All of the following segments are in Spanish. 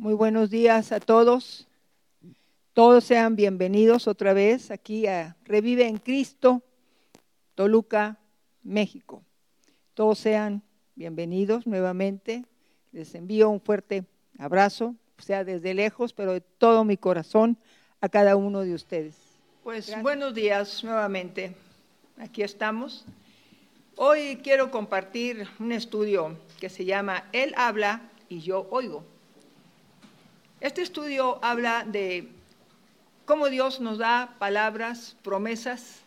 Muy buenos días a todos. Todos sean bienvenidos otra vez aquí a Revive en Cristo, Toluca, México. Todos sean bienvenidos nuevamente. Les envío un fuerte abrazo, sea desde lejos, pero de todo mi corazón a cada uno de ustedes. Pues buenos días nuevamente. Aquí estamos. Hoy quiero compartir un estudio que se llama Él habla y yo oigo. Este estudio habla de cómo Dios nos da palabras, promesas,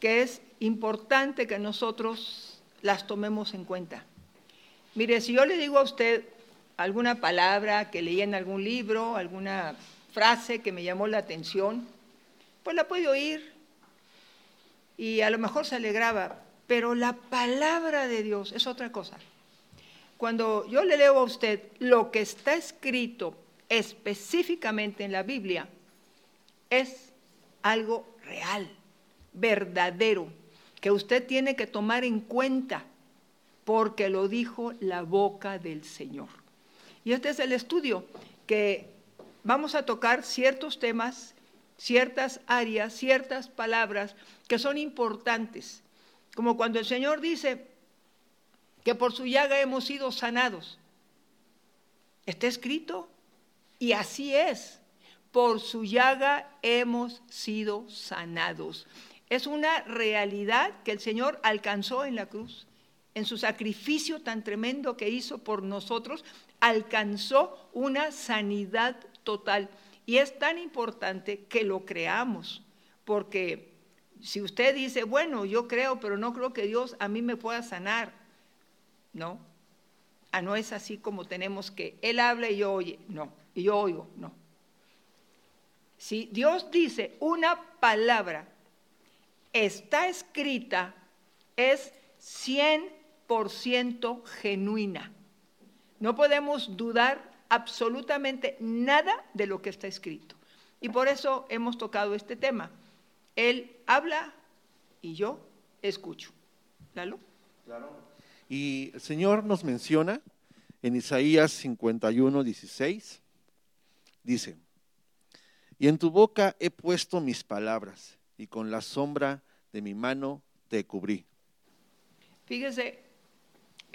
que es importante que nosotros las tomemos en cuenta. Mire, si yo le digo a usted alguna palabra que leí en algún libro, alguna frase que me llamó la atención, pues la puede oír y a lo mejor se alegraba, pero la palabra de Dios es otra cosa. Cuando yo le leo a usted lo que está escrito específicamente en la Biblia es algo real, verdadero, que usted tiene que tomar en cuenta porque lo dijo la boca del Señor. Y este es el estudio que vamos a tocar ciertos temas, ciertas áreas, ciertas palabras que son importantes, como cuando el Señor dice que por su llaga hemos sido sanados. Está escrito y así es. Por su llaga hemos sido sanados. Es una realidad que el Señor alcanzó en la cruz. En su sacrificio tan tremendo que hizo por nosotros, alcanzó una sanidad total. Y es tan importante que lo creamos, porque si usted dice, bueno, yo creo, pero no creo que Dios a mí me pueda sanar, no. Ah, no es así como tenemos que, Él habla y yo oye, no y yo oigo, no. Si Dios dice una palabra, está escrita, es 100% genuina. No podemos dudar absolutamente nada de lo que está escrito. Y por eso hemos tocado este tema. Él habla y yo escucho. ¿Lalo? Claro. Y el Señor nos menciona en Isaías 51, 16, Dice, y en tu boca he puesto mis palabras, y con la sombra de mi mano te cubrí. Fíjese,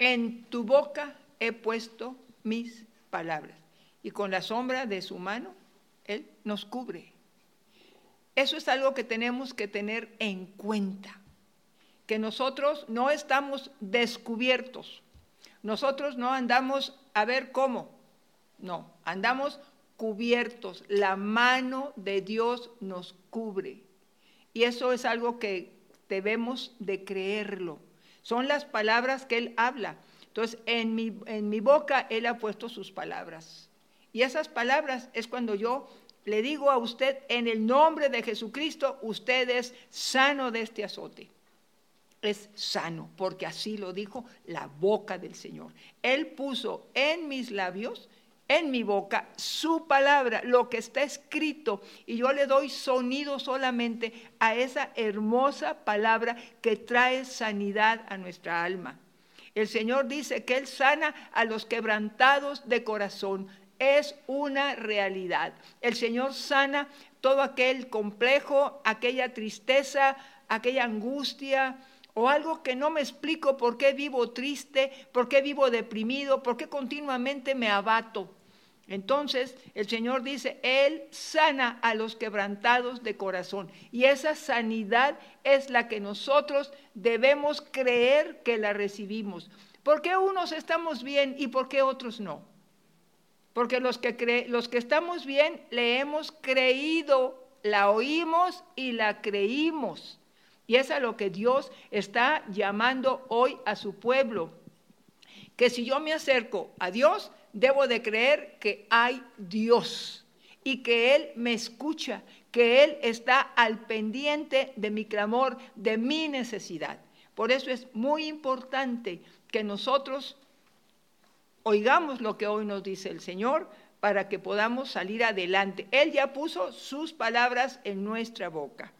en tu boca he puesto mis palabras, y con la sombra de su mano Él nos cubre. Eso es algo que tenemos que tener en cuenta, que nosotros no estamos descubiertos, nosotros no andamos a ver cómo, no, andamos cubiertos, la mano de Dios nos cubre. Y eso es algo que debemos de creerlo. Son las palabras que Él habla. Entonces, en mi, en mi boca Él ha puesto sus palabras. Y esas palabras es cuando yo le digo a usted, en el nombre de Jesucristo, usted es sano de este azote. Es sano, porque así lo dijo la boca del Señor. Él puso en mis labios en mi boca su palabra, lo que está escrito, y yo le doy sonido solamente a esa hermosa palabra que trae sanidad a nuestra alma. El Señor dice que Él sana a los quebrantados de corazón. Es una realidad. El Señor sana todo aquel complejo, aquella tristeza, aquella angustia, o algo que no me explico por qué vivo triste, por qué vivo deprimido, por qué continuamente me abato. Entonces el Señor dice, Él sana a los quebrantados de corazón. Y esa sanidad es la que nosotros debemos creer que la recibimos. ¿Por qué unos estamos bien y por qué otros no? Porque los que, los que estamos bien le hemos creído, la oímos y la creímos. Y es a lo que Dios está llamando hoy a su pueblo. Que si yo me acerco a Dios, debo de creer que hay Dios y que Él me escucha, que Él está al pendiente de mi clamor, de mi necesidad. Por eso es muy importante que nosotros oigamos lo que hoy nos dice el Señor para que podamos salir adelante. Él ya puso sus palabras en nuestra boca.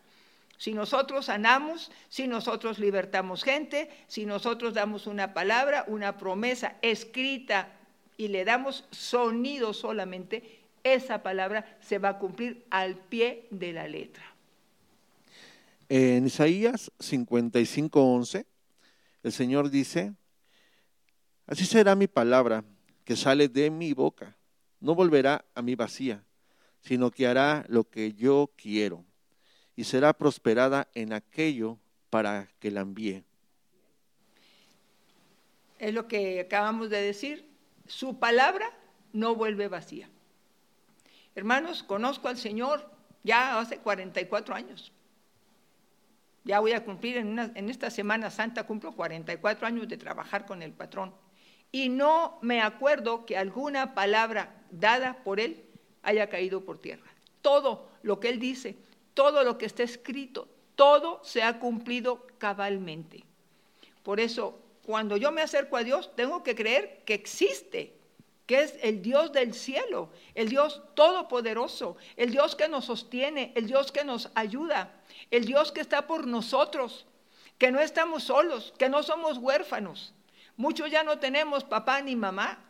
Si nosotros sanamos, si nosotros libertamos gente, si nosotros damos una palabra, una promesa escrita y le damos sonido solamente, esa palabra se va a cumplir al pie de la letra. En Isaías 55:11, el Señor dice, así será mi palabra que sale de mi boca, no volverá a mí vacía, sino que hará lo que yo quiero y será prosperada en aquello para que la envíe. Es lo que acabamos de decir, su palabra no vuelve vacía. Hermanos, conozco al Señor ya hace 44 años. Ya voy a cumplir en, esta Semana Santa, cumplo 44 años de trabajar con el patrón. Y no me acuerdo que alguna palabra dada por él haya caído por tierra. Todo lo que él dice, todo lo que está escrito, todo se ha cumplido cabalmente. Por eso, cuando yo me acerco a Dios, tengo que creer que existe, que es el Dios del cielo, el Dios todopoderoso, el Dios que nos sostiene, el Dios que nos ayuda, el Dios que está por nosotros, que no estamos solos, que no somos huérfanos. Muchos ya no tenemos papá ni mamá.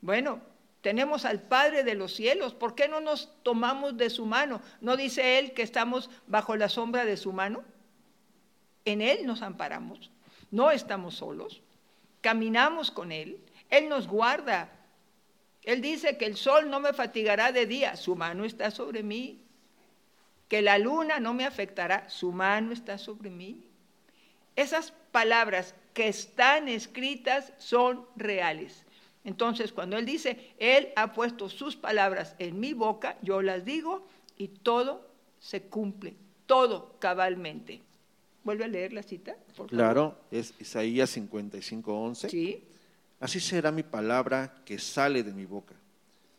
Bueno, tenemos al Padre de los cielos. ¿Por qué no nos tomamos de su mano? ¿No dice Él que estamos bajo la sombra de su mano? En Él nos amparamos. No estamos solos. Caminamos con Él. Él nos guarda. Él dice que el sol no me fatigará de día. Su mano está sobre mí. Que la luna no me afectará. Su mano está sobre mí. Esas palabras que están escritas son reales. Entonces, cuando Él dice, Él ha puesto sus palabras en mi boca, yo las digo y todo se cumple, todo cabalmente. ¿Vuelve a leer la cita? claro, es Isaías 55, 11. Sí. Así será mi palabra que sale de mi boca.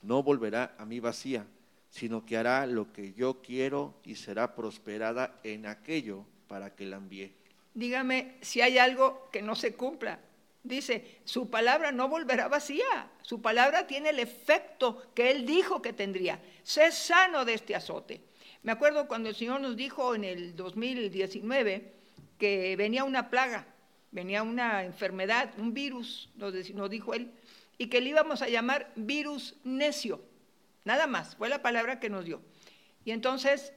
No volverá a mí vacía, sino que hará lo que yo quiero y será prosperada en aquello para que la envíe. Dígame si hay algo que no se cumpla. Dice, su palabra no volverá vacía, su palabra tiene el efecto que él dijo que tendría. Sé sano de este azote. Me acuerdo cuando el Señor nos dijo en el 2019 que venía una plaga, venía una enfermedad, un virus, nos dijo él, y que le íbamos a llamar virus necio. Nada más, fue la palabra que nos dio. Y entonces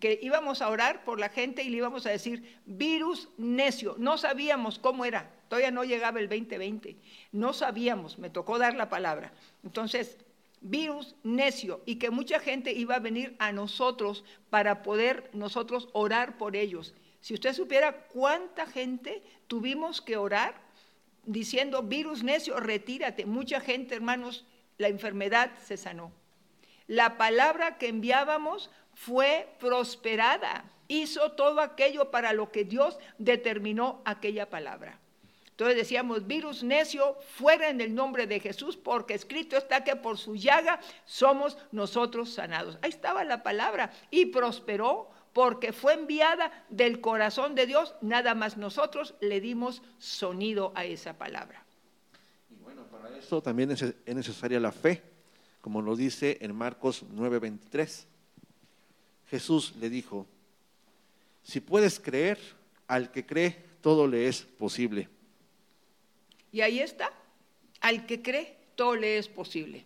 que íbamos a orar por la gente y le íbamos a decir virus necio. No sabíamos cómo era, todavía no llegaba el 2020, no sabíamos, me tocó dar la palabra. Entonces, virus necio y que mucha gente iba a venir a nosotros para poder nosotros orar por ellos. Si usted supiera cuánta gente tuvimos que orar diciendo virus necio, retírate. Mucha gente, hermanos, la enfermedad se sanó. La palabra que enviábamos fue prosperada, hizo todo aquello para lo que Dios determinó aquella palabra. Entonces decíamos, virus necio, fuera en el nombre de Jesús, porque escrito está que por su llaga somos nosotros sanados. Ahí estaba la palabra y prosperó porque fue enviada del corazón de Dios, nada más nosotros le dimos sonido a esa palabra. Y bueno, para eso también es necesaria la fe, como lo dice en Marcos 9:23. Jesús le dijo, si puedes creer, al que cree, todo le es posible. Y ahí está, al que cree, todo le es posible.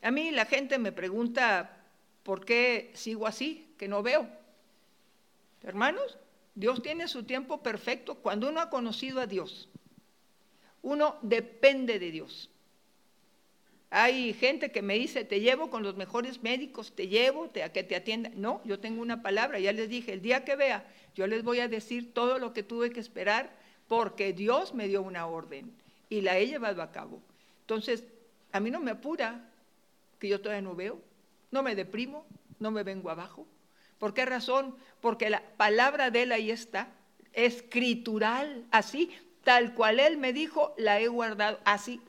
A mí la gente me pregunta, ¿por qué sigo así, que no veo? Hermanos, Dios tiene su tiempo perfecto. Cuando uno ha conocido a Dios, uno depende de Dios. Hay gente que me dice, te llevo con los mejores médicos, te llevo a que te atienda. No, yo tengo una palabra, ya les dije, el día que vea, yo les voy a decir todo lo que tuve que esperar porque Dios me dio una orden y la he llevado a cabo. Entonces, a mí no me apura que yo todavía no veo, no me deprimo, no me vengo abajo. ¿Por qué razón? Porque la palabra de él ahí está, escritural, así, tal cual él me dijo, la he guardado, así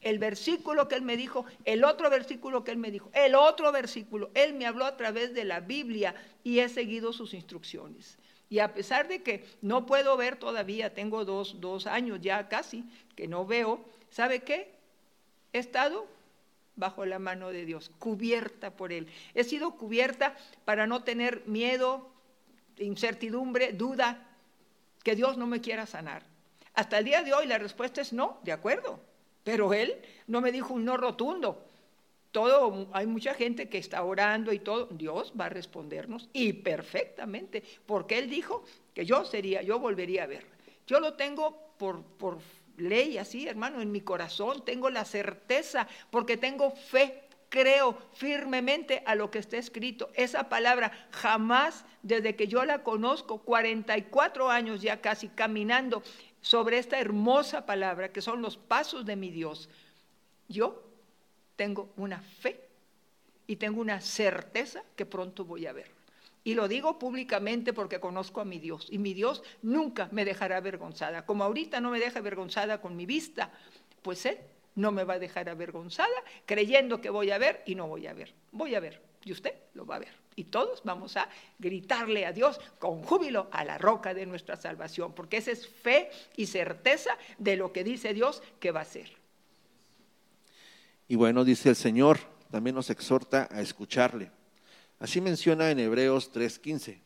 el versículo que él me dijo, el otro versículo que él me dijo, el otro versículo. Él me habló a través de la Biblia y he seguido sus instrucciones. Y a pesar de que no puedo ver todavía, tengo dos, dos años ya casi que no veo, ¿sabe qué? He estado bajo la mano de Dios, cubierta por Él. He sido cubierta para no tener miedo, incertidumbre, duda, que Dios no me quiera sanar. Hasta el día de hoy la respuesta es no, de acuerdo Pero él no me dijo un no rotundo. Todo, hay mucha gente que está orando y todo. Dios va a respondernos y perfectamente, porque él dijo que yo sería, yo volvería a ver. Yo lo tengo por, por ley así, hermano, en mi corazón. Tengo la certeza porque tengo fe creo firmemente a lo que está escrito. Esa palabra jamás, desde que yo la conozco, 44 años ya casi caminando sobre esta hermosa palabra que son los pasos de mi Dios, yo tengo una fe y tengo una certeza que pronto voy a ver. Y lo digo públicamente porque conozco a mi Dios. Y mi Dios nunca me dejará avergonzada. Como ahorita no me deja avergonzada con mi vista, pues Él no me va a dejar avergonzada creyendo que voy a ver y no voy a ver. Voy a ver y usted lo va a ver. Y todos vamos a gritarle a Dios con júbilo a la roca de nuestra salvación, porque esa es fe y certeza de lo que dice Dios que va a ser. Y bueno, dice el Señor, también nos exhorta a escucharle. Así menciona en Hebreos 3:15.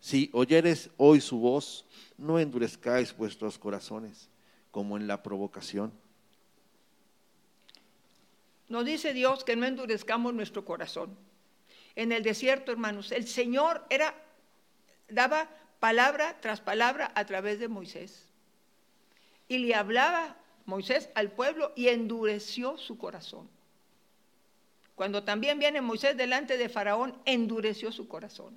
Si oyeres hoy su voz, no endurezcáis vuestros corazones como en la provocación. Nos dice Dios que no endurezcamos nuestro corazón. En el desierto, hermanos, el Señor era daba palabra tras palabra a través de Moisés. Y le hablaba Moisés al pueblo y endureció su corazón. Cuando también viene Moisés delante de Faraón, endureció su corazón.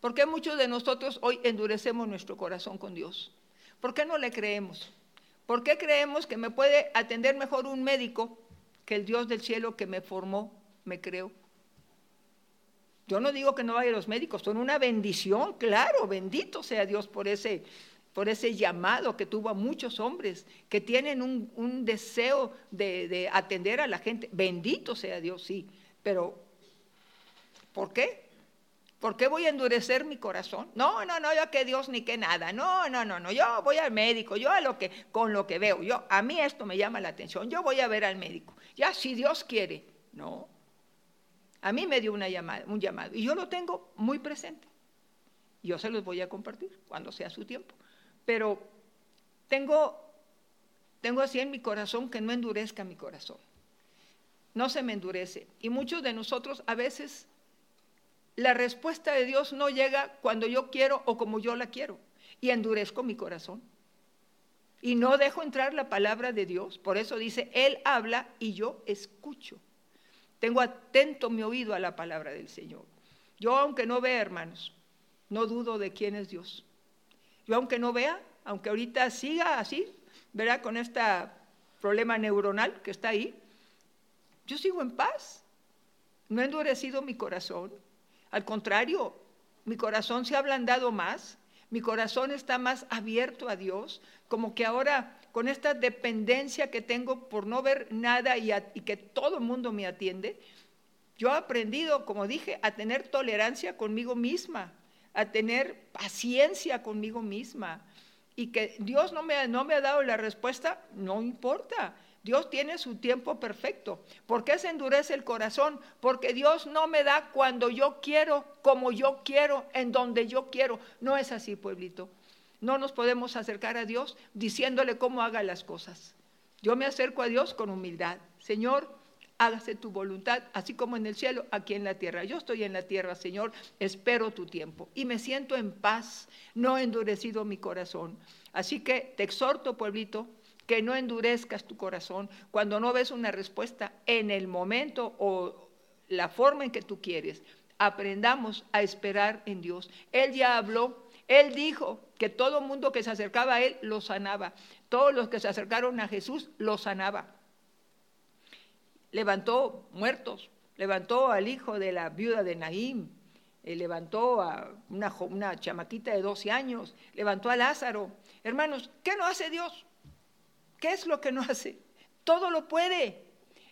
¿Por qué muchos de nosotros hoy endurecemos nuestro corazón con Dios? ¿Por qué no le creemos? ¿Por qué creemos que me puede atender mejor un médico que el Dios del cielo que me formó, me creó? Yo no digo que no vaya a los médicos, son una bendición, claro, bendito sea Dios por ese, por ese llamado que tuvo a muchos hombres que tienen un, deseo de, de atender a la gente. Bendito sea Dios, sí, pero ¿por qué? ¿Por qué voy a endurecer mi corazón? No, no, no, yo que Dios ni que nada. No, no, no, no. Yo voy al médico, yo a lo que, con lo que veo. Yo, a mí esto me llama la atención. Yo voy a ver al médico. Ya, si Dios quiere. No. A mí me dio una llamada, un llamado y yo lo tengo muy presente. Yo se los voy a compartir cuando sea su tiempo. Pero tengo, tengo así en mi corazón que no endurezca mi corazón. No se me endurece. Y muchos de nosotros a veces la respuesta de Dios no llega cuando yo quiero o como yo la quiero. Y endurezco mi corazón. Y no dejo entrar la palabra de Dios. Por eso dice, Él habla y yo escucho. Tengo atento mi oído a la palabra del Señor. Yo aunque no vea, hermanos, no dudo de quién es Dios. Yo aunque no vea, aunque ahorita siga así, verá con este problema neuronal que está ahí, yo sigo en paz. No he endurecido mi corazón. Al contrario, mi corazón se ha ablandado más, mi corazón está más abierto a Dios, como que ahora con esta dependencia que tengo por no ver nada y, que todo el mundo me atiende, yo he aprendido, como dije, a tener tolerancia conmigo misma, a tener paciencia conmigo misma. Y que Dios no me, no me ha dado la respuesta, no importa. Dios tiene su tiempo perfecto. ¿Por qué se endurece el corazón? Porque Dios no me da cuando yo quiero, como yo quiero, en donde yo quiero. No es así, pueblito. No nos podemos acercar a Dios diciéndole cómo haga las cosas. Yo me acerco a Dios con humildad. Señor, hágase tu voluntad, así como en el cielo, aquí en la tierra. Yo estoy en la tierra, Señor, espero tu tiempo y me siento en paz, no endurecido mi corazón. Así que te exhorto, pueblito, que no endurezcas tu corazón cuando no ves una respuesta en el momento o la forma en que tú quieres. Aprendamos a esperar en Dios. Él ya habló, Él dijo que todo mundo que se acercaba a Él lo sanaba. Todos los que se acercaron a Jesús lo sanaba. Levantó muertos, levantó al hijo de la viuda de Naim, eh, levantó a una, una chamaquita de 12 años, levantó a Lázaro. Hermanos, ¿qué no hace Dios? ¿Qué es lo que no hace? Todo lo puede.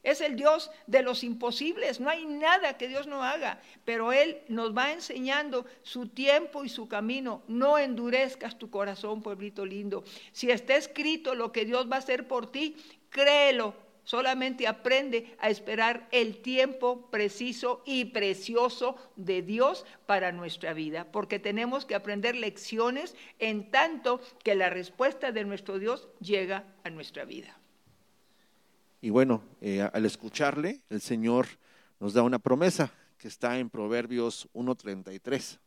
Es el Dios de los imposibles. No hay nada que Dios no haga. Pero Él nos va enseñando su tiempo y su camino. No endurezcas tu corazón, pueblito lindo. Si está escrito lo que Dios va a hacer por ti, créelo Solamente aprende a esperar el tiempo preciso y precioso de Dios para nuestra vida, porque tenemos que aprender lecciones en tanto que la respuesta de nuestro Dios llega a nuestra vida. Y bueno, eh, al escucharle, el Señor nos da una promesa que está en Proverbios 1.33.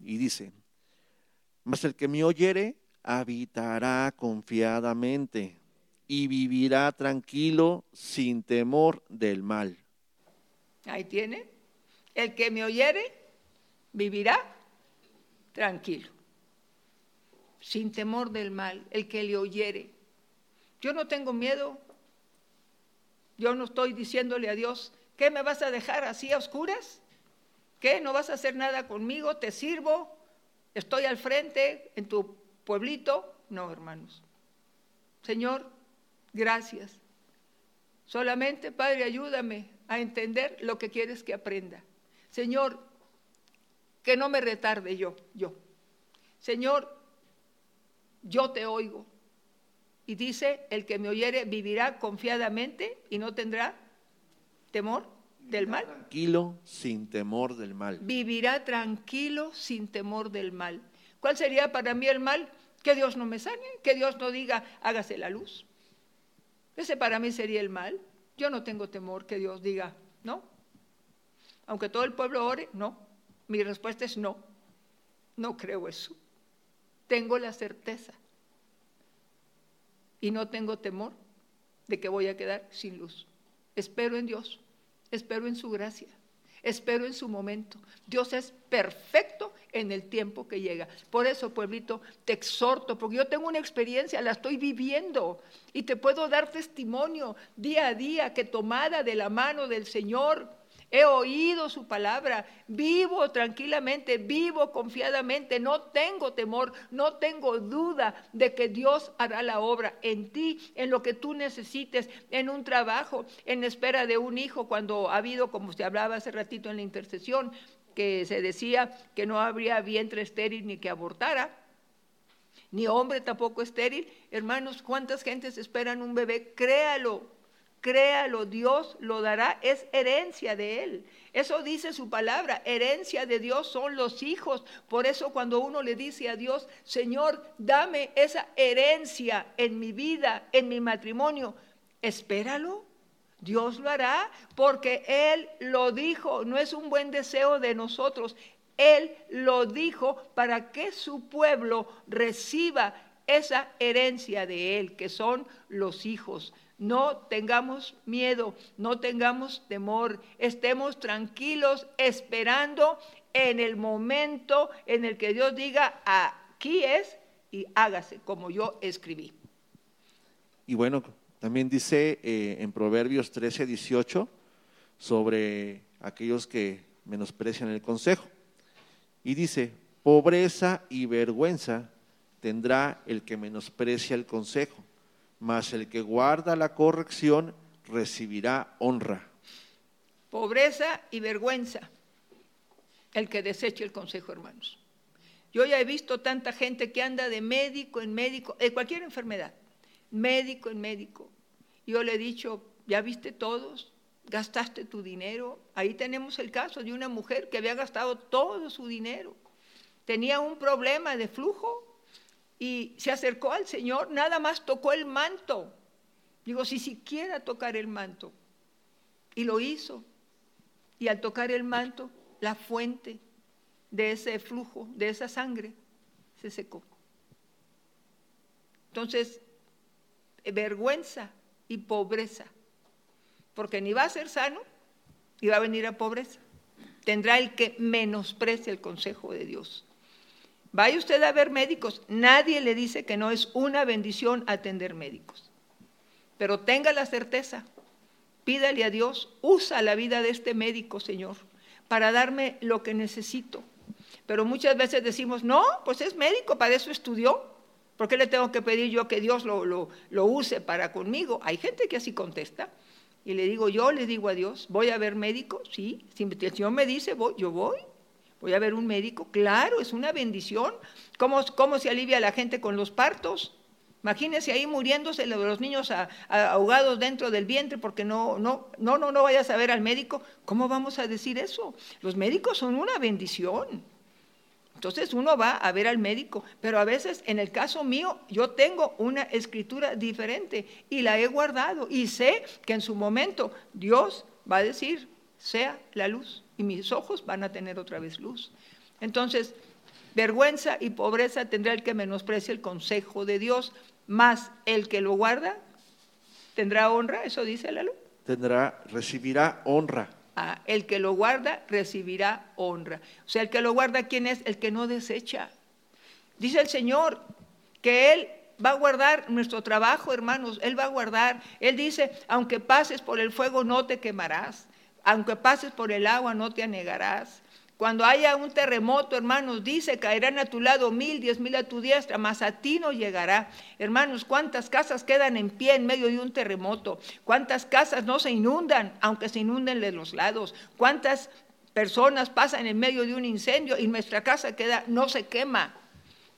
Y dice, mas el que me oyere habitará confiadamente y vivirá tranquilo sin temor del mal. Ahí tiene. El que me oyere vivirá tranquilo, sin temor del mal, el que le oyere. Yo no tengo miedo. Yo no estoy diciéndole a Dios, ¿qué me vas a dejar así a oscuras? ¿Qué? ¿No vas a hacer nada conmigo? ¿Te sirvo? ¿Estoy al frente en tu pueblito? No, hermanos. Señor, Gracias. Solamente, Padre, ayúdame a entender lo que quieres que aprenda. Señor, que no me retarde yo, yo. Señor, yo te oigo. Y dice, el que me oyere vivirá confiadamente y no tendrá temor del mal. Tranquilo, sin temor del mal. Vivirá tranquilo, sin temor del mal. ¿Cuál sería para mí el mal? Que Dios no me sane, que Dios no diga, hágase la luz. Ese para mí sería el mal. Yo no tengo temor que Dios diga, no. Aunque todo el pueblo ore, no. Mi respuesta es no. No creo eso. Tengo la certeza. Y no tengo temor de que voy a quedar sin luz. Espero en Dios. Espero en su gracia. Espero en su momento. Dios es perfecto en el tiempo que llega. Por eso, pueblito, te exhorto, porque yo tengo una experiencia, la estoy viviendo y te puedo dar testimonio día a día que tomada de la mano del Señor, He oído su palabra, vivo tranquilamente, vivo confiadamente, no tengo temor, no tengo duda de que Dios hará la obra en ti, en lo que tú necesites, en un trabajo, en espera de un hijo, cuando ha habido, como se hablaba hace ratito en la intercesión, que se decía que no habría vientre estéril ni que abortara ni hombre tampoco estéril. Hermanos, ¿cuántas gentes esperan un bebé? Créalo, Créalo, Dios lo dará, es herencia de Él. Eso dice su palabra, herencia de Dios son los hijos. Por eso cuando uno le dice a Dios, Señor, dame esa herencia en mi vida, en mi matrimonio, espéralo. Dios lo hará porque Él lo dijo, no es un buen deseo de nosotros. Él lo dijo para que su pueblo reciba esa herencia de Él, que son los hijos. No tengamos miedo, no tengamos temor, estemos tranquilos esperando en el momento en el que Dios diga, aquí es y hágase como yo escribí. Y bueno, también dice eh, en Proverbios 13, 18 sobre aquellos que menosprecian el consejo. Y dice, pobreza y vergüenza tendrá el que menosprecia el consejo mas el que guarda la corrección recibirá honra. Pobreza y vergüenza, el que deseche el consejo, hermanos. Yo ya he visto tanta gente que anda de médico en médico, de cualquier enfermedad, médico en médico. Yo le he dicho, ya viste todos, gastaste tu dinero. Ahí tenemos el caso de una mujer que había gastado todo su dinero. Tenía un problema de flujo y se acercó al Señor, nada más tocó el manto. Digo, si siquiera tocar el manto. Y lo hizo. Y al tocar el manto, la fuente de ese flujo, de esa sangre, se secó. Entonces, vergüenza y pobreza. Porque ni va a ser sano, ni va a venir a pobreza. Tendrá el que menosprecie el consejo de Dios. Vaya usted a ver médicos. Nadie le dice que no es una bendición atender médicos. Pero tenga la certeza, pídale a Dios, usa la vida de este médico, Señor, para darme lo que necesito. Pero muchas veces decimos, no, pues es médico, para eso estudió. ¿Por qué le tengo que pedir yo que Dios lo, lo use para conmigo? Hay gente que así contesta. Y le digo, yo le digo a Dios, voy a ver médico, sí, si el Señor me dice, voy, yo voy. Voy a ver un médico, claro, es una bendición. ¿Cómo, ¿Cómo se alivia la gente con los partos? Imagínense ahí muriéndose los niños ahogados dentro del vientre porque no, no, no, no, no vayas a ver al médico. ¿Cómo vamos a decir eso? Los médicos son una bendición. Entonces uno va a ver al médico, pero a veces en el caso mío yo tengo una escritura diferente y la he guardado y sé que en su momento Dios va a decir, sea la luz y mis ojos van a tener otra vez luz. Entonces, vergüenza y pobreza tendrá el que menosprecie el consejo de Dios, más el que lo guarda tendrá honra, eso dice la luz. Tendrá, recibirá honra. Ah, el que lo guarda recibirá honra. O sea, el que lo guarda, ¿quién es? El que no desecha. Dice el Señor que Él va a guardar nuestro trabajo, hermanos. Él va a guardar. Él dice, aunque pases por el fuego no te quemarás. Aunque pases por el agua no te anegarás. Cuando haya un terremoto, hermanos, dice, caerán a tu lado mil, diez mil a tu diestra, mas a ti no llegará. Hermanos, ¿cuántas casas quedan en pie en medio de un terremoto? ¿Cuántas casas no se inundan, aunque se inunden de los lados? ¿Cuántas personas pasan en medio de un incendio y nuestra casa queda, no se quema?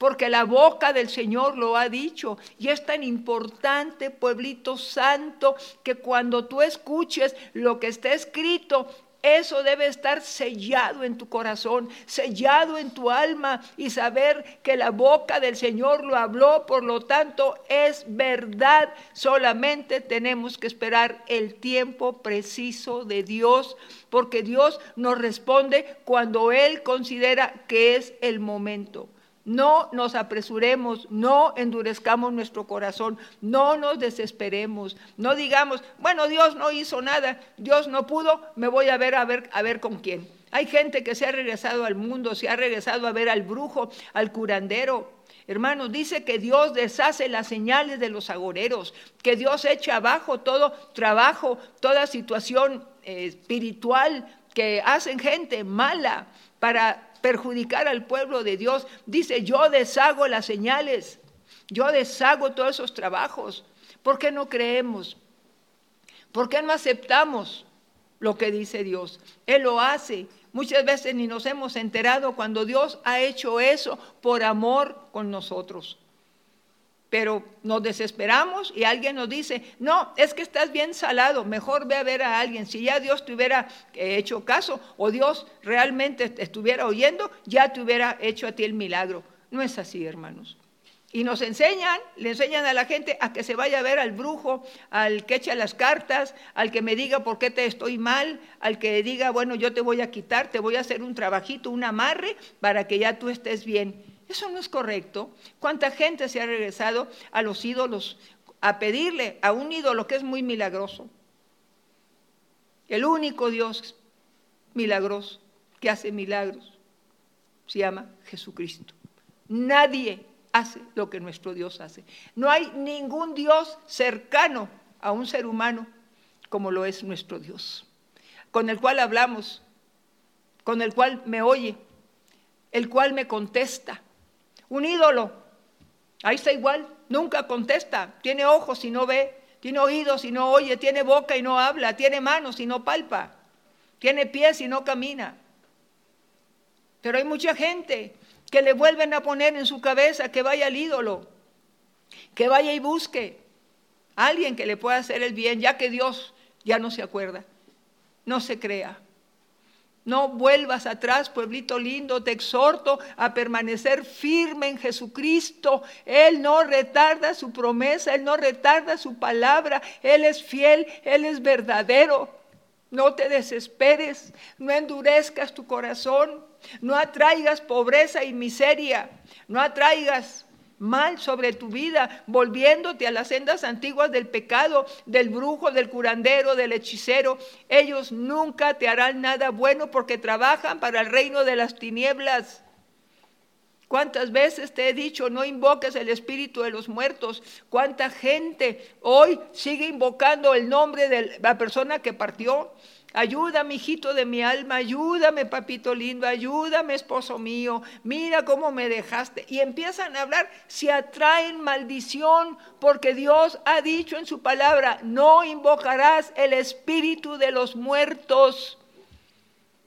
Porque la boca del Señor lo ha dicho. Y es tan importante, pueblito santo, que cuando tú escuches lo que está escrito, eso debe estar sellado en tu corazón, sellado en tu alma y saber que la boca del Señor lo habló, por lo tanto es verdad. Solamente tenemos que esperar el tiempo preciso de Dios, porque Dios nos responde cuando Él considera que es el momento. No nos apresuremos, no endurezcamos nuestro corazón, no nos desesperemos, no digamos, bueno, Dios no hizo nada, Dios no pudo, me voy a ver a ver a ver con quién. Hay gente que se ha regresado al mundo, se ha regresado a ver al brujo, al curandero. Hermanos, dice que Dios deshace las señales de los agoreros, que Dios echa abajo todo trabajo, toda situación eh, espiritual que hacen gente mala para perjudicar al pueblo de Dios. Dice, yo deshago las señales, yo deshago todos esos trabajos. ¿Por qué no creemos? ¿Por qué no aceptamos lo que dice Dios? Él lo hace. Muchas veces ni nos hemos enterado cuando Dios ha hecho eso por amor con nosotros pero nos desesperamos y alguien nos dice, no, es que estás bien salado, mejor ve a ver a alguien. Si ya Dios te hubiera eh, hecho caso o Dios realmente te estuviera oyendo, ya te hubiera hecho a ti el milagro. No es así, hermanos. Y nos enseñan, le enseñan a la gente a que se vaya a ver al brujo, al que echa las cartas, al que me diga por qué te estoy mal, al que diga, bueno, yo te voy a quitar, te voy a hacer un trabajito, un amarre para que ya tú estés bien. Eso no es correcto. ¿Cuánta gente se ha regresado a los ídolos a pedirle a un ídolo que es muy milagroso? El único Dios milagroso que hace milagros se llama Jesucristo. Nadie hace lo que nuestro Dios hace. No hay ningún Dios cercano a un ser humano como lo es nuestro Dios, con el cual hablamos, con el cual me oye, el cual me contesta, un ídolo, ahí está igual, nunca contesta, tiene ojos y no ve, tiene oídos y no oye, tiene boca y no habla, tiene manos y no palpa, tiene pies y no camina. Pero hay mucha gente que le vuelven a poner en su cabeza que vaya al ídolo, que vaya y busque a alguien que le pueda hacer el bien, ya que Dios ya no se acuerda. No se crea. No vuelvas atrás, pueblito lindo, te exhorto a permanecer firme en Jesucristo. Él no retarda su promesa, Él no retarda su palabra, Él es fiel, Él es verdadero. No te desesperes, no endurezcas tu corazón, no atraigas pobreza y miseria, no atraigas mal sobre tu vida, volviéndote a las sendas antiguas del pecado, del brujo, del curandero, del hechicero. Ellos nunca te harán nada bueno porque trabajan para el reino de las tinieblas. ¿Cuántas veces te he dicho, no invoques el espíritu de los muertos? ¿Cuánta gente hoy sigue invocando el nombre de la persona que partió? Ayúdame, hijito de mi alma, ayúdame, papito lindo, ayúdame, esposo mío, mira cómo me dejaste. Y empiezan a hablar, se atraen maldición, porque Dios ha dicho en su palabra, no invocarás el espíritu de los muertos.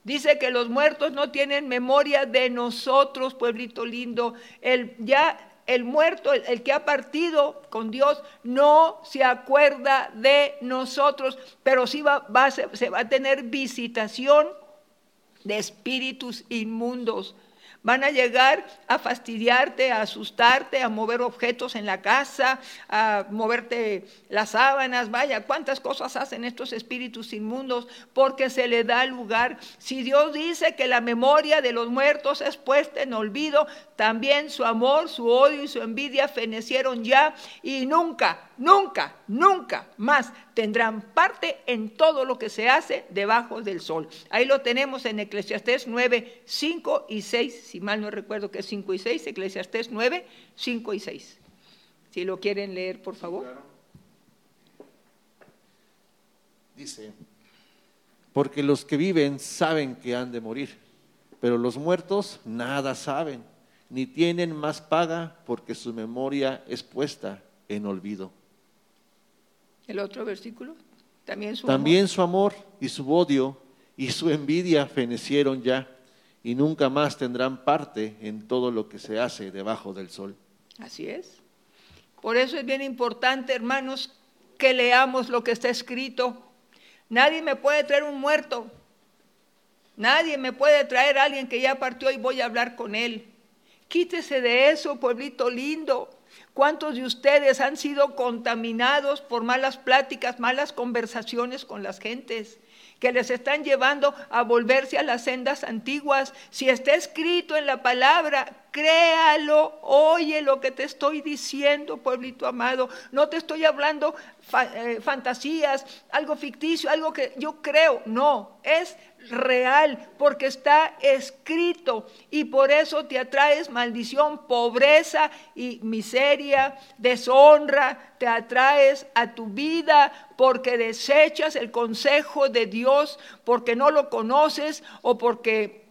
Dice que los muertos no tienen memoria de nosotros, pueblito lindo. El, ya el muerto, el, que ha partido con Dios, no se acuerda de nosotros, pero sí va, se va a tener visitación de espíritus inmundos Van a llegar a fastidiarte, a asustarte, a mover objetos en la casa, a moverte las sábanas. Vaya, cuántas cosas hacen estos espíritus inmundos porque se le da lugar. Si Dios dice que la memoria de los muertos es puesta en olvido, también su amor, su odio y su envidia fenecieron ya y nunca, nunca, nunca más tendrán parte en todo lo que se hace debajo del sol. Ahí lo tenemos en Eclesiastés 9, 5 y 6, si mal no recuerdo que es 5 y 6, Eclesiastés 9, 5 y 6. Si lo quieren leer, por favor. Dice, porque los que viven saben que han de morir, pero los muertos nada saben, ni tienen más paga porque su memoria es puesta en olvido. El otro versículo. También su También amor. su amor y su odio y su envidia fenecieron ya y nunca más tendrán parte en todo lo que se hace debajo del sol. Así es. Por eso es bien importante, hermanos, que leamos lo que está escrito. Nadie me puede traer un muerto. Nadie me puede traer a alguien que ya partió y voy a hablar con él. Quítese de eso, pueblito lindo. ¿Cuántos de ustedes han sido contaminados por malas pláticas, malas conversaciones con las gentes? que les están llevando a volverse a las sendas antiguas. Si está escrito en la palabra, créalo, oye lo que te estoy diciendo, pueblito amado. No te estoy hablando eh, fantasías, algo ficticio, algo que yo creo. No, es real porque está escrito y por eso te atraes maldición, pobreza y miseria, deshonra, te atraes a tu vida porque desechas el consejo de Dios, porque no lo conoces o porque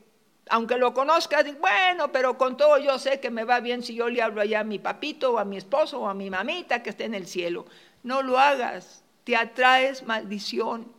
aunque lo conozcas, bueno, pero con todo yo sé que me va bien si yo le hablo allá a mi papito o a mi esposo o a mi mamita que esté en el cielo. No lo hagas, te atraes maldición.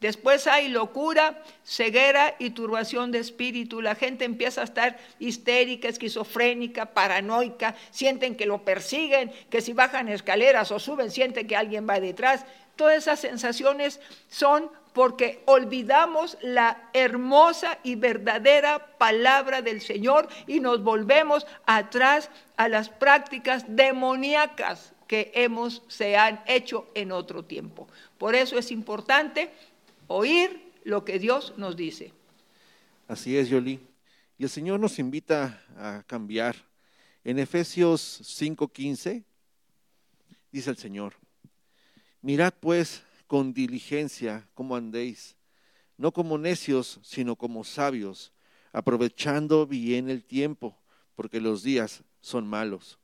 Después hay locura, ceguera y turbación de espíritu. La gente empieza a estar histérica, esquizofrénica, paranoica, sienten que lo persiguen, que si bajan escaleras o suben sienten que alguien va detrás. Todas esas sensaciones son porque olvidamos la hermosa y verdadera palabra del Señor y nos volvemos atrás a las prácticas demoníacas que hemos se han hecho en otro tiempo. Por eso es importante oír lo que Dios nos dice. Así es, Yoli. Y el Señor nos invita a cambiar. En Efesios 5:15 dice el Señor, mirad pues con diligencia cómo andéis, no como necios, sino como sabios, aprovechando bien el tiempo, porque los días son malos.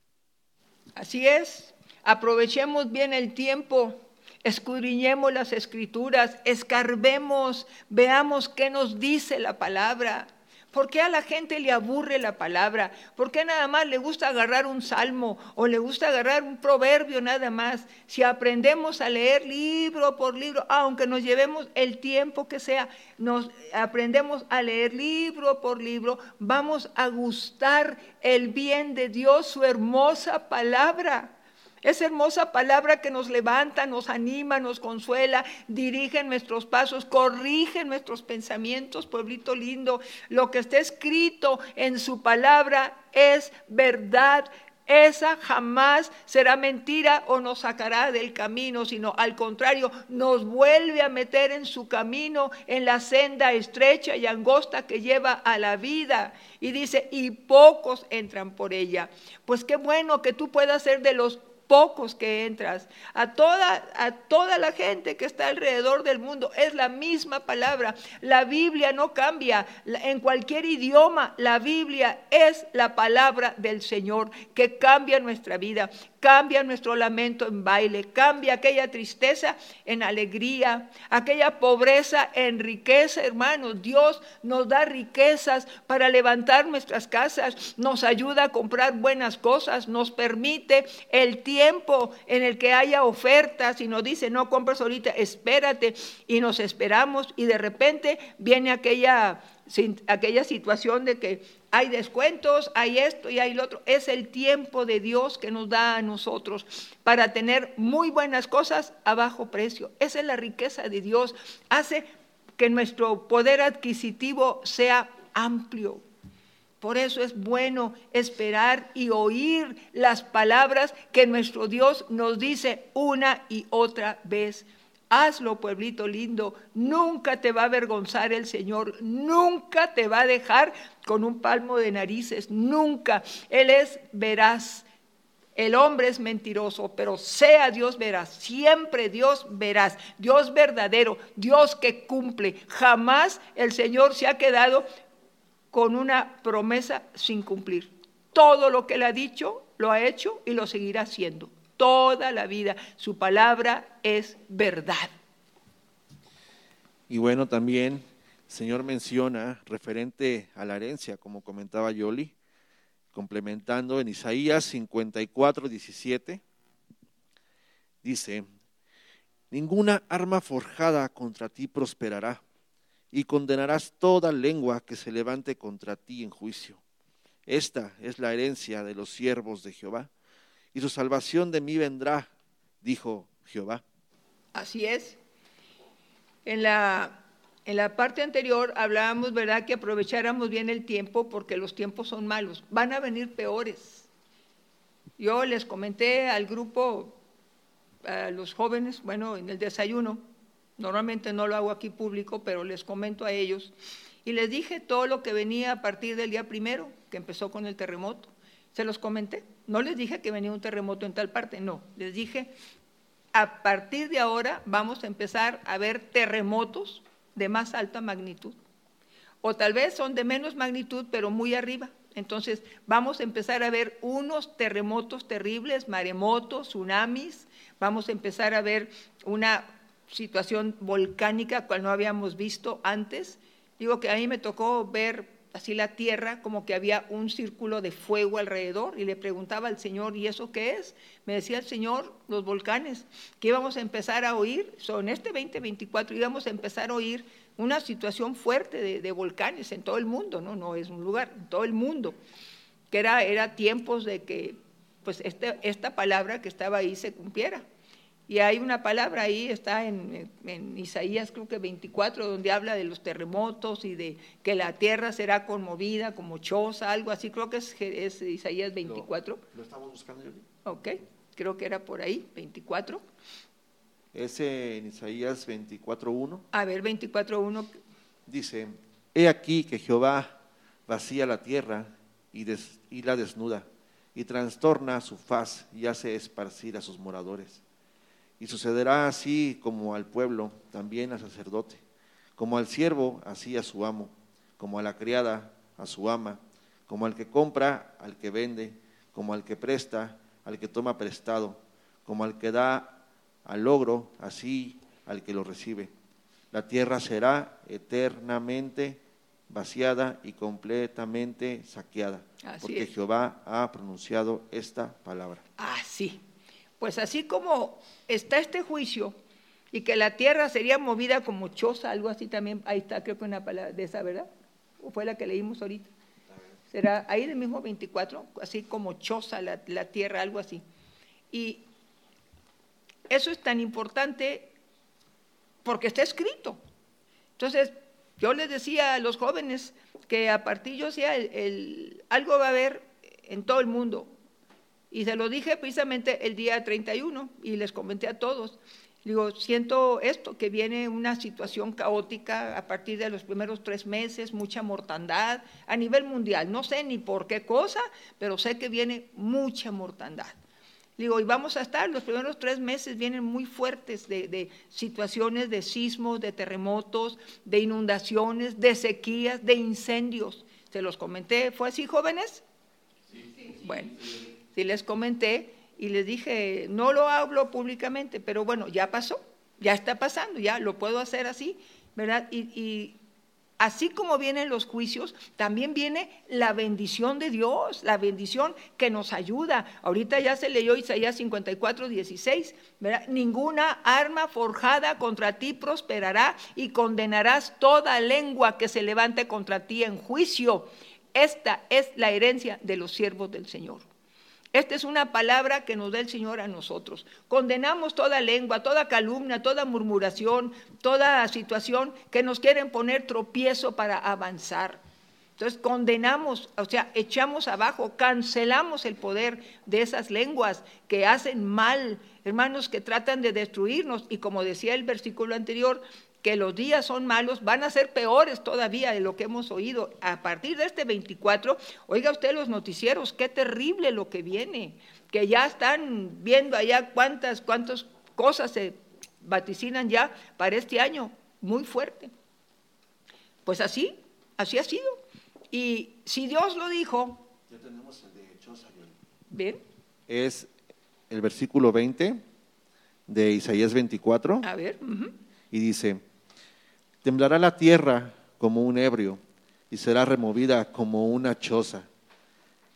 Así es, aprovechemos bien el tiempo escudriñemos las escrituras, escarbemos, veamos qué nos dice la palabra. ¿Por qué a la gente le aburre la palabra? ¿Por qué nada más le gusta agarrar un salmo o le gusta agarrar un proverbio nada más? Si aprendemos a leer libro por libro, aunque nos llevemos el tiempo que sea, nos aprendemos a leer libro por libro, vamos a gustar el bien de Dios, su hermosa palabra. Esa hermosa palabra que nos levanta, nos anima, nos consuela, dirige nuestros pasos, corrige nuestros pensamientos, pueblito lindo. Lo que está escrito en su palabra es verdad. Esa jamás será mentira o nos sacará del camino, sino al contrario, nos vuelve a meter en su camino, en la senda estrecha y angosta que lleva a la vida. Y dice, y pocos entran por ella. Pues qué bueno que tú puedas ser de los pocos que entras, a toda, a toda la gente que está alrededor del mundo. Es la misma palabra. La Biblia no cambia. En cualquier idioma, la Biblia es la palabra del Señor que cambia nuestra vida cambia nuestro lamento en baile, cambia aquella tristeza en alegría, aquella pobreza en riqueza, hermanos. Dios nos da riquezas para levantar nuestras casas, nos ayuda a comprar buenas cosas, nos permite el tiempo en el que haya ofertas y nos dice, no compres ahorita, espérate y nos esperamos y de repente viene aquella, aquella situación de que hay descuentos, hay esto y hay lo otro. Es el tiempo de Dios que nos da a nosotros para tener muy buenas cosas a bajo precio. Esa es la riqueza de Dios. Hace que nuestro poder adquisitivo sea amplio. Por eso es bueno esperar y oír las palabras que nuestro Dios nos dice una y otra vez. Hazlo, pueblito lindo. Nunca te va a avergonzar el Señor. Nunca te va a dejar con un palmo de narices. Nunca. Él es veraz. El hombre es mentiroso, pero sea Dios veraz, siempre Dios veraz, Dios verdadero, Dios que cumple. Jamás el Señor se ha quedado con una promesa sin cumplir. Todo lo que Él ha dicho, lo ha hecho y lo seguirá haciendo toda la vida. Su palabra es verdad. Y bueno, también el Señor menciona referente a la herencia, como comentaba Yoli, complementando en Isaías 54, 17, dice, ninguna arma forjada contra ti prosperará, y condenarás toda lengua que se levante contra ti en juicio. Esta es la herencia de los siervos de Jehová y su salvación de mí vendrá, dijo Jehová. Así es. En la, en la parte anterior hablábamos, ¿verdad?, que aprovecháramos bien el tiempo porque los tiempos son malos. Van a venir peores. Yo les comenté al grupo, a los jóvenes, bueno, en el desayuno, normalmente no lo hago aquí público, pero les comento a ellos, y les dije todo lo que venía a partir del día primero, que empezó con el terremoto. Se los comenté. No les dije que venía un terremoto en tal parte, no. Les dije, a partir de ahora vamos a empezar a ver terremotos de más alta magnitud. O tal vez son de menos magnitud, pero muy arriba. Entonces vamos a empezar a ver unos terremotos terribles, maremotos, tsunamis, vamos a empezar a ver una situación volcánica cual no habíamos visto antes. Digo que a mí me tocó ver así la tierra, como que había un círculo de fuego alrededor, y le preguntaba al Señor, ¿y eso qué es? Me decía el Señor, los volcanes, que íbamos a empezar a oír, son este 2024 íbamos a empezar a oír una situación fuerte de, volcanes en todo el mundo, ¿no? No es un lugar, en todo el mundo, que era, era tiempos de que pues este, esta palabra que estaba ahí se cumpliera. Y hay una palabra ahí, está en, Isaías creo que 24, donde habla de los terremotos y de que la tierra será conmovida como choza, algo así, creo que es, Isaías 24. ¿Lo, estamos buscando, Ok, creo que era por ahí, 24. Ese en Isaías 24.1. A ver, 24.1. Dice, he aquí que Jehová vacía la tierra y, y la desnuda, y trastorna su faz y hace esparcir a sus moradores y sucederá así como al pueblo, también al sacerdote, como al siervo, así a su amo, como a la criada, a su ama, como al que compra, al que vende, como al que presta, al que toma prestado, como al que da al logro, así al que lo recibe. La tierra será eternamente vaciada y completamente saqueada, porque Jehová ha pronunciado esta palabra. Así. Pues así como está este juicio y que la tierra sería movida como choza, algo así también, ahí está creo que una palabra de esa, ¿verdad? ¿O fue la que leímos ahorita? Será ahí del mismo 24, así como choza la, la tierra, algo así. Y eso es tan importante porque está escrito. Entonces, yo les decía a los jóvenes que a partir, yo sea, el, algo va a haber en todo el mundo, y se lo dije precisamente el día 31 y les comenté a todos. Digo, siento esto, que viene una situación caótica a partir de los primeros tres meses, mucha mortandad a nivel mundial. No sé ni por qué cosa, pero sé que viene mucha mortandad. Digo, y vamos a estar, los primeros tres meses vienen muy fuertes de, de, situaciones de sismos, de terremotos, de inundaciones, de sequías, de incendios. Se los comenté, ¿fue así, jóvenes? Sí. sí bueno. Sí les comenté y les dije, no lo hablo públicamente, pero bueno, ya pasó, ya está pasando, ya lo puedo hacer así, ¿verdad? Y, así como vienen los juicios, también viene la bendición de Dios, la bendición que nos ayuda. Ahorita ya se leyó Isaías 54, 16, ¿verdad? Ninguna arma forjada contra ti prosperará y condenarás toda lengua que se levante contra ti en juicio Esta es la herencia de los siervos del Señor. Esta es una palabra que nos da el Señor a nosotros. Condenamos toda lengua, toda calumnia, toda murmuración, toda situación que nos quieren poner tropiezo para avanzar. Entonces condenamos, o sea, echamos abajo, cancelamos el poder de esas lenguas que hacen mal, hermanos, que tratan de destruirnos. Y como decía el versículo anterior, que los días son malos, van a ser peores todavía de lo que hemos oído. A partir de este 24, oiga usted los noticieros, qué terrible lo que viene, que ya están viendo allá cuántas, cuántas cosas se vaticinan ya para este año, muy fuerte. Pues así, así ha sido. Y si Dios lo dijo... Ya tenemos el de Bien. Es el versículo 20 de Isaías 24. A ver. Y dice, Temblará la tierra como un ebrio y será removida como una choza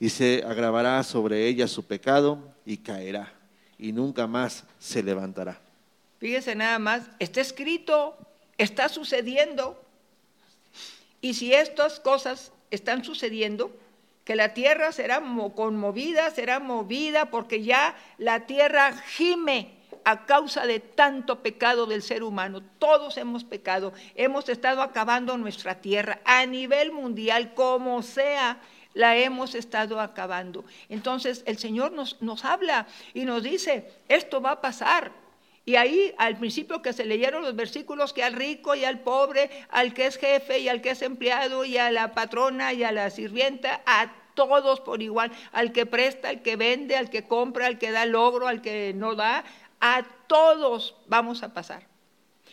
y se agravará sobre ella su pecado y caerá y nunca más se levantará. Fíjese nada más, está escrito, está sucediendo. Y si estas cosas están sucediendo, que la tierra será conmovida, será movida, porque ya la tierra gime a causa de tanto pecado del ser humano. Todos hemos pecado, hemos estado acabando nuestra tierra a nivel mundial, como sea la hemos estado acabando. Entonces el Señor nos, nos, habla y nos dice, esto va a pasar. Y ahí al principio que se leyeron los versículos que al rico y al pobre, al que es jefe y al que es empleado y a la patrona y a la sirvienta, a todos por igual, al que presta, al que vende, al que compra, al que da logro, al que no da, a todos vamos a pasar.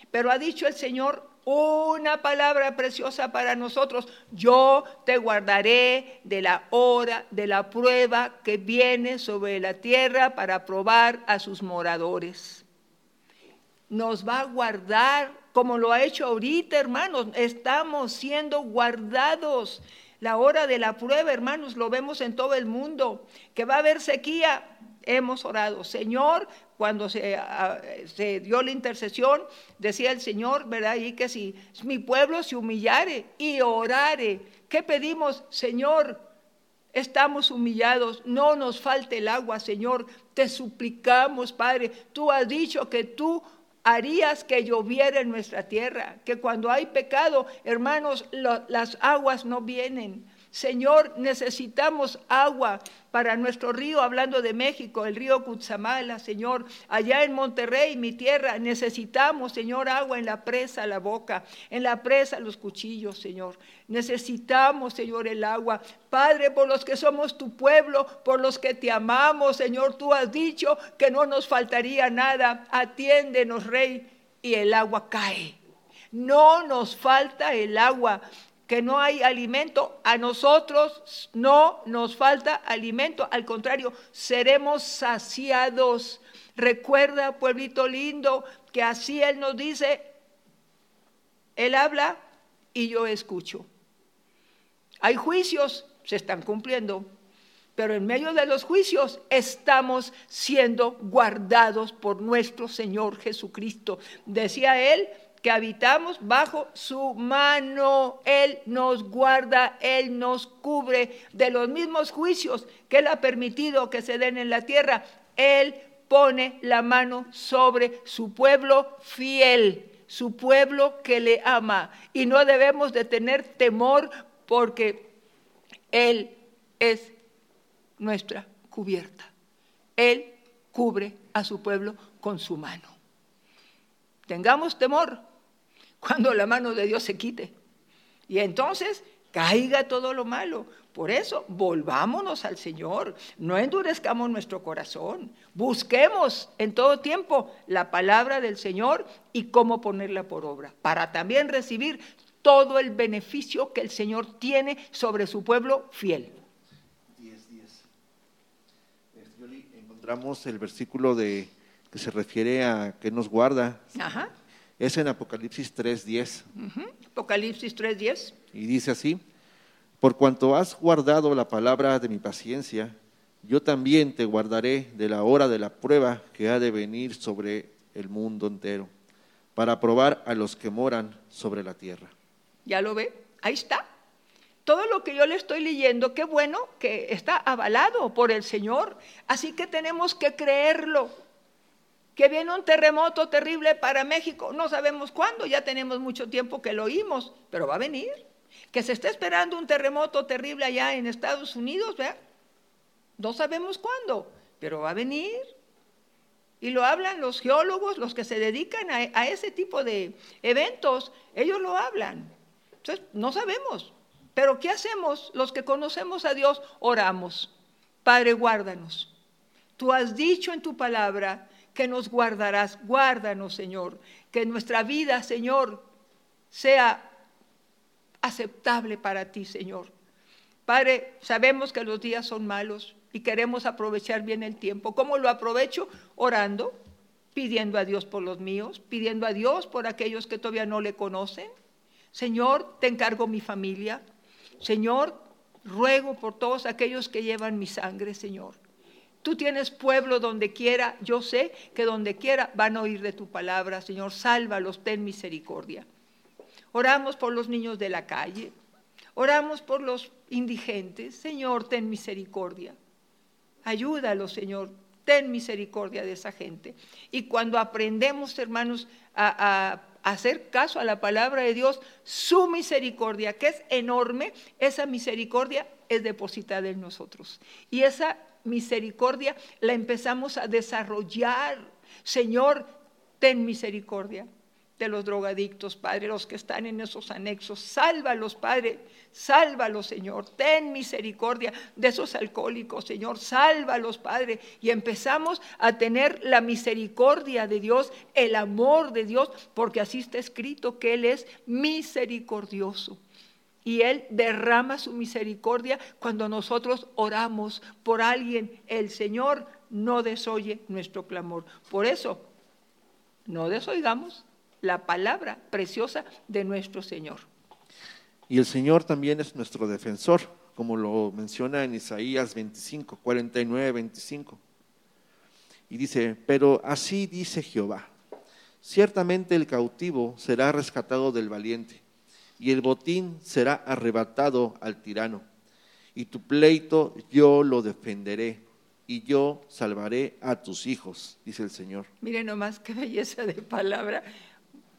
Pero ha dicho el Señor una palabra preciosa para nosotros. Yo te guardaré de la hora, de la prueba que viene sobre la tierra para probar a sus moradores. Nos va a guardar como lo ha hecho ahorita, hermanos. Estamos siendo guardados. La hora de la prueba, hermanos, lo vemos en todo el mundo. Que va a haber sequía, hemos orado. Señor, cuando se, dio la intercesión, decía el Señor, ¿verdad? Y que si mi pueblo se humillare y orare, ¿qué pedimos? Señor, estamos humillados, no nos falte el agua, Señor, te suplicamos, Padre. Tú has dicho que tú harías que lloviera en nuestra tierra, que cuando hay pecado, hermanos, las aguas no vienen. Señor, necesitamos agua para nuestro río, hablando de México, el río Cutzamala, Señor. Allá en Monterrey, mi tierra, necesitamos, Señor, agua en la presa, la boca, en la presa, los cuchillos, Señor. Necesitamos, Señor, el agua. Padre, por los que somos tu pueblo, por los que te amamos, Señor, tú has dicho que no nos faltaría nada. Atiéndenos, Rey, y el agua cae. No nos falta el agua que no hay alimento, a nosotros no nos falta alimento, al contrario, seremos saciados. Recuerda, pueblito lindo, que así Él nos dice, Él habla y yo escucho. Hay juicios, se están cumpliendo, pero en medio de los juicios estamos siendo guardados por nuestro Señor Jesucristo. Decía Él, que habitamos bajo su mano. Él nos guarda, Él nos cubre de los mismos juicios que Él ha permitido que se den en la tierra. Él pone la mano sobre su pueblo fiel, su pueblo que le ama. Y no debemos de tener temor porque Él es nuestra cubierta. Él cubre a su pueblo con su mano. Tengamos temor, cuando la mano de Dios se quite. Y entonces caiga todo lo malo. Por eso, volvámonos al Señor, no endurezcamos nuestro corazón, busquemos en todo tiempo la palabra del Señor y cómo ponerla por obra, para también recibir todo el beneficio que el Señor tiene sobre su pueblo fiel. 10, 10. Encontramos el versículo de, que se refiere a que nos guarda. Ajá. Es en Apocalipsis 3.10. Apocalipsis 3.10. Y dice así, por cuanto has guardado la palabra de mi paciencia, yo también te guardaré de la hora de la prueba que ha de venir sobre el mundo entero, para probar a los que moran sobre la tierra. ¿Ya lo ve? Ahí está. Todo lo que yo le estoy leyendo, qué bueno que está avalado por el Señor. Así que tenemos que creerlo. Que viene un terremoto terrible para México, no sabemos cuándo, ya tenemos mucho tiempo que lo oímos, pero va a venir. Que se está esperando un terremoto terrible allá en Estados Unidos, ¿verdad? No sabemos cuándo, pero va a venir. Y lo hablan los geólogos, los que se dedican a, a ese tipo de eventos, ellos lo hablan. Entonces, no sabemos. Pero ¿qué hacemos? Los que conocemos a Dios, oramos. Padre, guárdanos. Tú has dicho en tu palabra que nos guardarás. Guárdanos, Señor. Que nuestra vida, Señor, sea aceptable para ti, Señor. Padre, sabemos que los días son malos y queremos aprovechar bien el tiempo. ¿Cómo lo aprovecho? Orando, pidiendo a Dios por los míos, pidiendo a Dios por aquellos que todavía no le conocen. Señor, te encargo mi familia, Señor, ruego por todos aquellos que llevan mi sangre, Señor. Tú tienes pueblo donde quiera, yo sé que donde quiera van a oír de tu palabra, Señor, sálvalos, ten misericordia. Oramos por los niños de la calle, oramos por los indigentes, Señor, ten misericordia. Ayúdalos, Señor, ten misericordia de esa gente. Y cuando aprendemos, hermanos, a, a hacer caso a la palabra de Dios, su misericordia, que es enorme, esa misericordia es depositada en nosotros. Y esa misericordia la empezamos a desarrollar. Señor, ten misericordia de los drogadictos, Padre, los que están en esos anexos. Sálvalos, Padre, sálvalos, Señor. Ten misericordia de esos alcohólicos, Señor. Sálvalos, Padre. Y empezamos a tener la misericordia de Dios, el amor de Dios, porque así está escrito que Él es misericordioso. Y Él derrama su misericordia cuando nosotros oramos por alguien. El Señor no desoye nuestro clamor. Por eso, no desoigamos la palabra preciosa de nuestro Señor. Y el Señor también es nuestro defensor, como lo menciona en Isaías 25, 49, 25. Y dice, pero así dice Jehová, ciertamente el cautivo será rescatado del valiente, y el botín será arrebatado al tirano, y tu pleito yo lo defenderé, y yo salvaré a tus hijos, dice el Señor. Mire nomás qué belleza de palabra.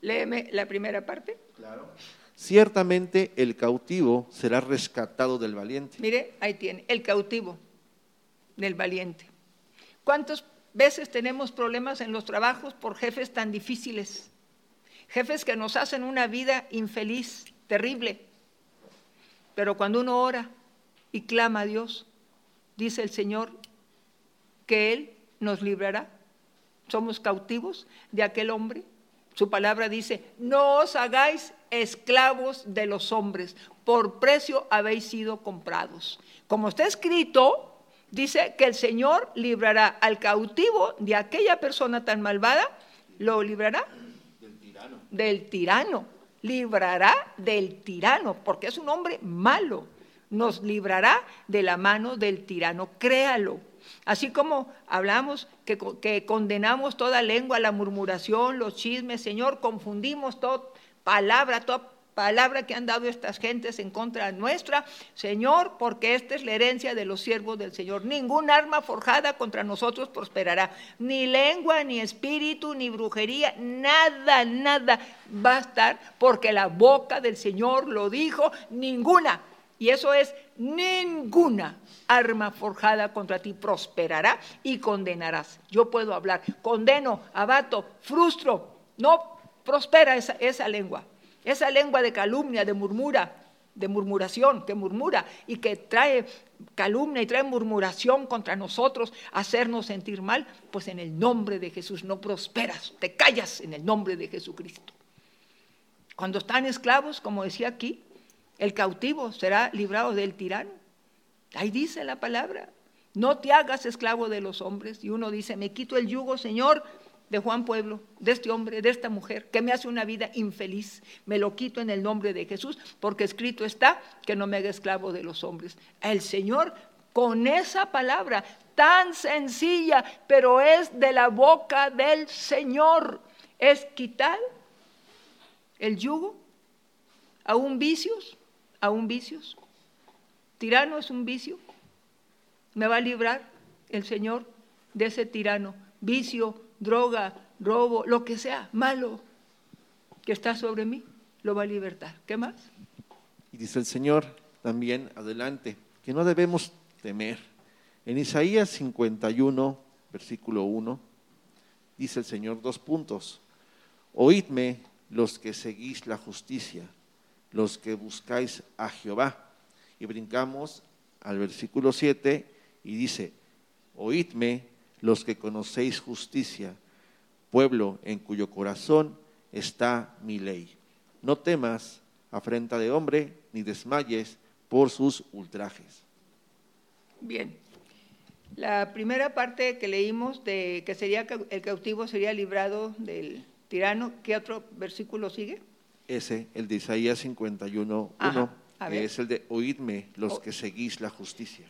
Léeme la primera parte. Claro. Ciertamente el cautivo será rescatado del valiente. Mire, ahí tiene, el cautivo del valiente. ¿Cuántas veces tenemos problemas en los trabajos por jefes tan difíciles? Jefes que nos hacen una vida infeliz, terrible. Pero cuando uno ora y clama a Dios, dice el Señor que Él nos librará. Somos cautivos de aquel hombre su palabra dice, no os hagáis esclavos de los hombres, por precio habéis sido comprados. Como está escrito, dice que el Señor librará al cautivo de aquella persona tan malvada, lo librará del tirano. Del tirano. Librará del tirano, porque es un hombre malo. Nos librará de la mano del tirano. Créalo. Así como hablamos que, condenamos toda lengua, la murmuración, los chismes, Señor, confundimos toda palabra, toda palabra que han dado estas gentes en contra nuestra, Señor, porque esta es la herencia de los siervos del Señor. Ningún arma forjada contra nosotros prosperará, ni lengua, ni espíritu, ni brujería, nada, nada va a estar, porque la boca del Señor lo dijo, ninguna y eso es, ninguna arma forjada contra ti prosperará y condenarás. Yo puedo hablar, condeno, abato, frustro, no prospera esa, esa lengua. Esa lengua de calumnia, de murmura, de murmuración, que murmura y que trae calumnia y trae murmuración contra nosotros, hacernos sentir mal, pues en el nombre de Jesús no prosperas, te callas en el nombre de Jesucristo. Cuando están esclavos, como decía aquí, el cautivo será librado del tirano. Ahí dice la palabra. No te hagas esclavo de los hombres. Y uno dice, me quito el yugo, Señor, de Juan Pueblo, de este hombre, de esta mujer, que me hace una vida infeliz. Me lo quito en el nombre de Jesús, porque escrito está que no me haga esclavo de los hombres. El Señor, con esa palabra tan sencilla, pero es de la boca del Señor, es quitar el yugo, aún vicios, aún vicios, tirano es un vicio. Me va a librar el Señor de ese tirano. Vicio, droga, robo, lo que sea, malo que está sobre mí, lo va a libertar. ¿Qué más? Y dice el Señor también adelante, que no debemos temer. En Isaías 51, versículo 1, dice el Señor dos puntos. Oídme los que seguís la justicia, los que buscáis a Jehová. Y brincamos al versículo 7 y dice, oídme los que conocéis justicia, pueblo en cuyo corazón está mi ley. No temas afrenta de hombre, ni desmayes por sus ultrajes. Bien. La primera parte que leímos de que sería el cautivo sería librado del tirano, ¿qué otro versículo sigue? Ese, el de Isaías 51, 1, que es el de oídme los que seguís la justicia.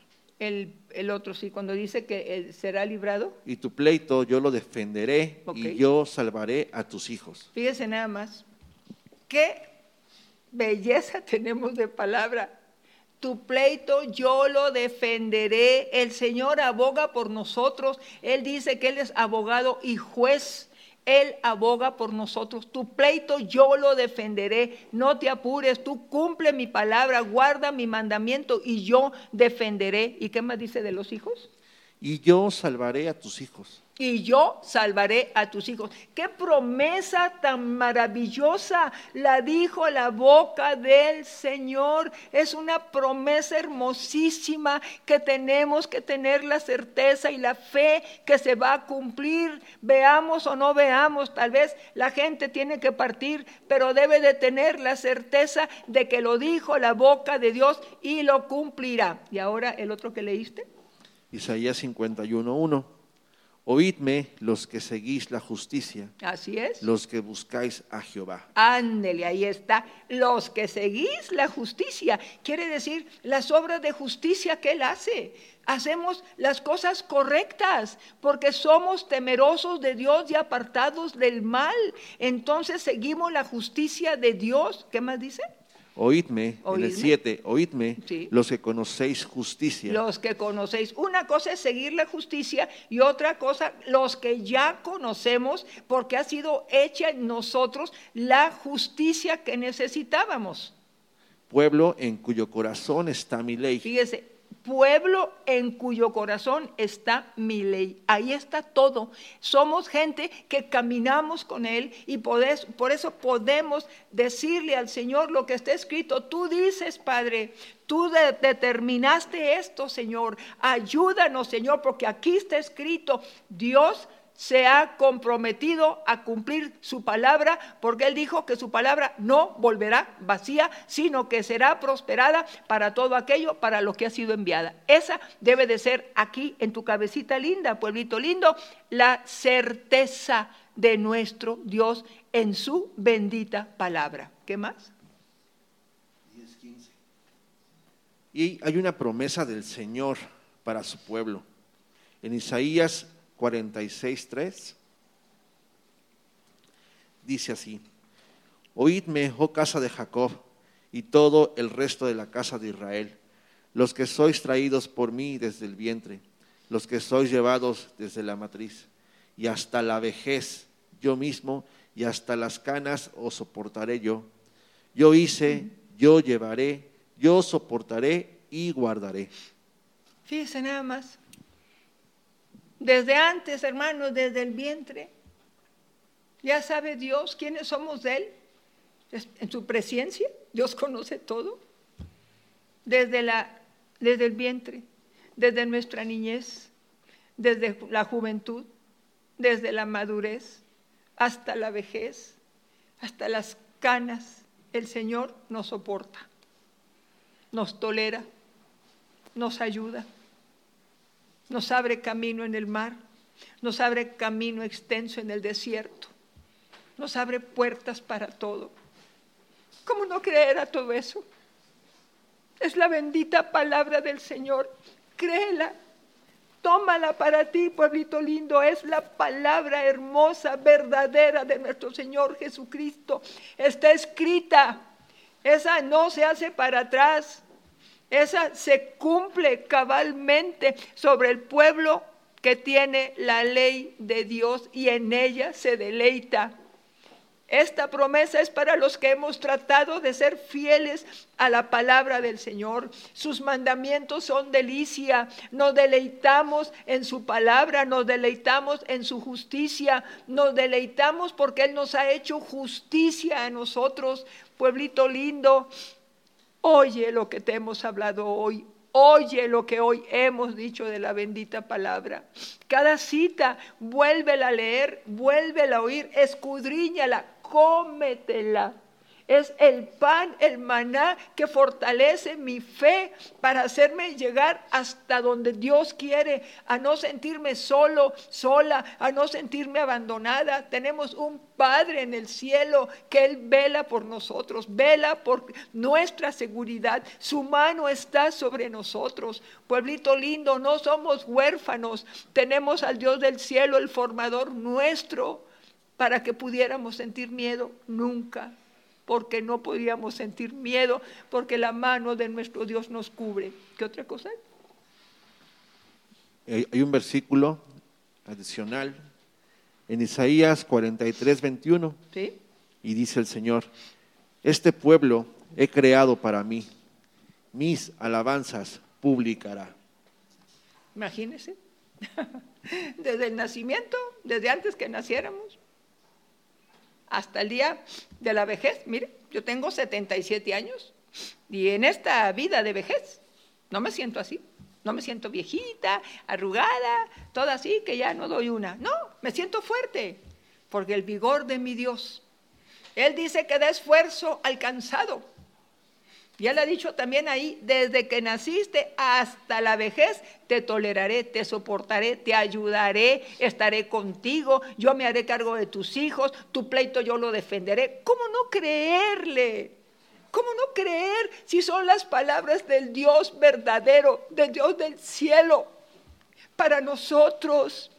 El, el, otro sí, cuando dice que él será librado. Y tu pleito yo lo defenderé y yo salvaré a tus hijos. Fíjese nada más, qué belleza tenemos de palabra. Tu pleito yo lo defenderé. El Señor aboga por nosotros. Él dice que Él es abogado y juez. Él aboga por nosotros. Tu pleito yo lo defenderé. No te apures. Tú cumple mi palabra, guarda mi mandamiento y yo defenderé. ¿Y qué más dice de los hijos? Y yo salvaré a tus hijos y yo salvaré a tus hijos. Qué promesa tan maravillosa la dijo la boca del Señor. Es una promesa hermosísima que tenemos que tener la certeza y la fe que se va a cumplir. Veamos o no veamos, tal vez la gente tiene que partir, pero debe de tener la certeza de que lo dijo la boca de Dios y lo cumplirá. Y ahora el otro que leíste. Isaías 51.1. Oídme los que seguís la justicia. Así es. Los que buscáis a Jehová. Ándele, ahí está. Los que seguís la justicia. Quiere decir las obras de justicia que Él hace. Hacemos las cosas correctas porque somos temerosos de Dios y apartados del mal. Entonces seguimos la justicia de Dios. ¿Qué más dice? Oídme, en el 7, oídme, los que conocéis justicia. Los que conocéis. Una cosa es seguir la justicia y otra cosa, los que ya conocemos, porque ha sido hecha en nosotros la justicia que necesitábamos. Pueblo en cuyo corazón está mi ley. Fíjese, pueblo en cuyo corazón está mi ley. Ahí está todo. Somos gente que caminamos con Él y por eso, podemos decirle al Señor lo que está escrito. Tú dices, Padre, tú determinaste esto, Señor. Ayúdanos, Señor, porque aquí está escrito, Dios se ha comprometido a cumplir su palabra, porque Él dijo que su palabra no volverá vacía, sino que será prosperada para todo aquello para lo que ha sido enviada. Esa debe de ser aquí en tu cabecita linda, pueblito lindo, la certeza de nuestro Dios en su bendita palabra. ¿Qué más? Y hay una promesa del Señor para su pueblo. En Isaías 46.3 dice así, Oídme, oh casa de Jacob, y todo el resto de la casa de Israel, los que sois traídos por mí desde el vientre, los que sois llevados desde la matriz, y hasta la vejez yo mismo, y hasta las canas os soportaré yo. Yo hice, yo llevaré, yo soportaré y guardaré. Fíjese nada más, desde antes, hermanos, desde el vientre. Ya sabe Dios quiénes somos Él. En su presencia, Dios conoce todo. Desde, la, desde el vientre, desde nuestra niñez, desde la juventud, desde la madurez, hasta la vejez, hasta las canas, el Señor nos soporta, nos tolera, nos ayuda nos abre camino en el mar, nos abre camino extenso en el desierto, nos abre puertas para todo. ¿Cómo no creer a todo eso? Es la bendita palabra del Señor. Créela, tómala para ti, pueblito lindo. Es la palabra hermosa, verdadera de nuestro Señor Jesucristo. Está escrita. Esa no se hace para atrás. Esa se cumple cabalmente sobre el pueblo que tiene la ley de Dios y en ella se deleita. Esta promesa es para los que hemos tratado de ser fieles a la palabra del Señor. Sus mandamientos son delicia. Nos deleitamos en su palabra, nos deleitamos en su justicia, nos deleitamos porque Él nos ha hecho justicia a nosotros. Pueblito lindo, oye lo que te hemos hablado hoy. Oye lo que hoy hemos dicho de la bendita palabra. Cada cita, vuélvela a leer, vuélvela a oír, escudriñala, cómetela. Es el pan, el maná que fortalece mi fe para hacerme llegar hasta donde Dios quiere, a no sentirme solo, sola, a no sentirme abandonada. Tenemos un Padre en el cielo que Él vela por nosotros, vela por nuestra seguridad. Su mano está sobre nosotros. Pueblito lindo, no somos huérfanos. Tenemos al Dios del cielo, el formador nuestro para que pudiéramos sentir miedo, nunca, porque no podíamos sentir miedo, porque la mano de nuestro Dios nos cubre. ¿Qué otra cosa? Hay un versículo adicional en Isaías 43, 21. ¿Sí? Y dice el Señor, este pueblo he creado para mí, mis alabanzas publicará. Imagínese, desde el nacimiento, desde antes que naciéramos, hasta el día de la vejez. Mire, yo tengo 77 años y en esta vida de vejez no me siento así. No me siento viejita, arrugada, toda así que ya no doy una. No, me siento fuerte, porque el vigor de mi Dios. Él dice que da esfuerzo alcanzado ya le ha dicho también ahí, desde que naciste hasta la vejez, te toleraré, te soportaré, te ayudaré, estaré contigo, yo me haré cargo de tus hijos, tu pleito yo lo defenderé. ¿Cómo no creerle? ¿Cómo no creer si son las palabras del Dios verdadero, del Dios del cielo, para nosotros?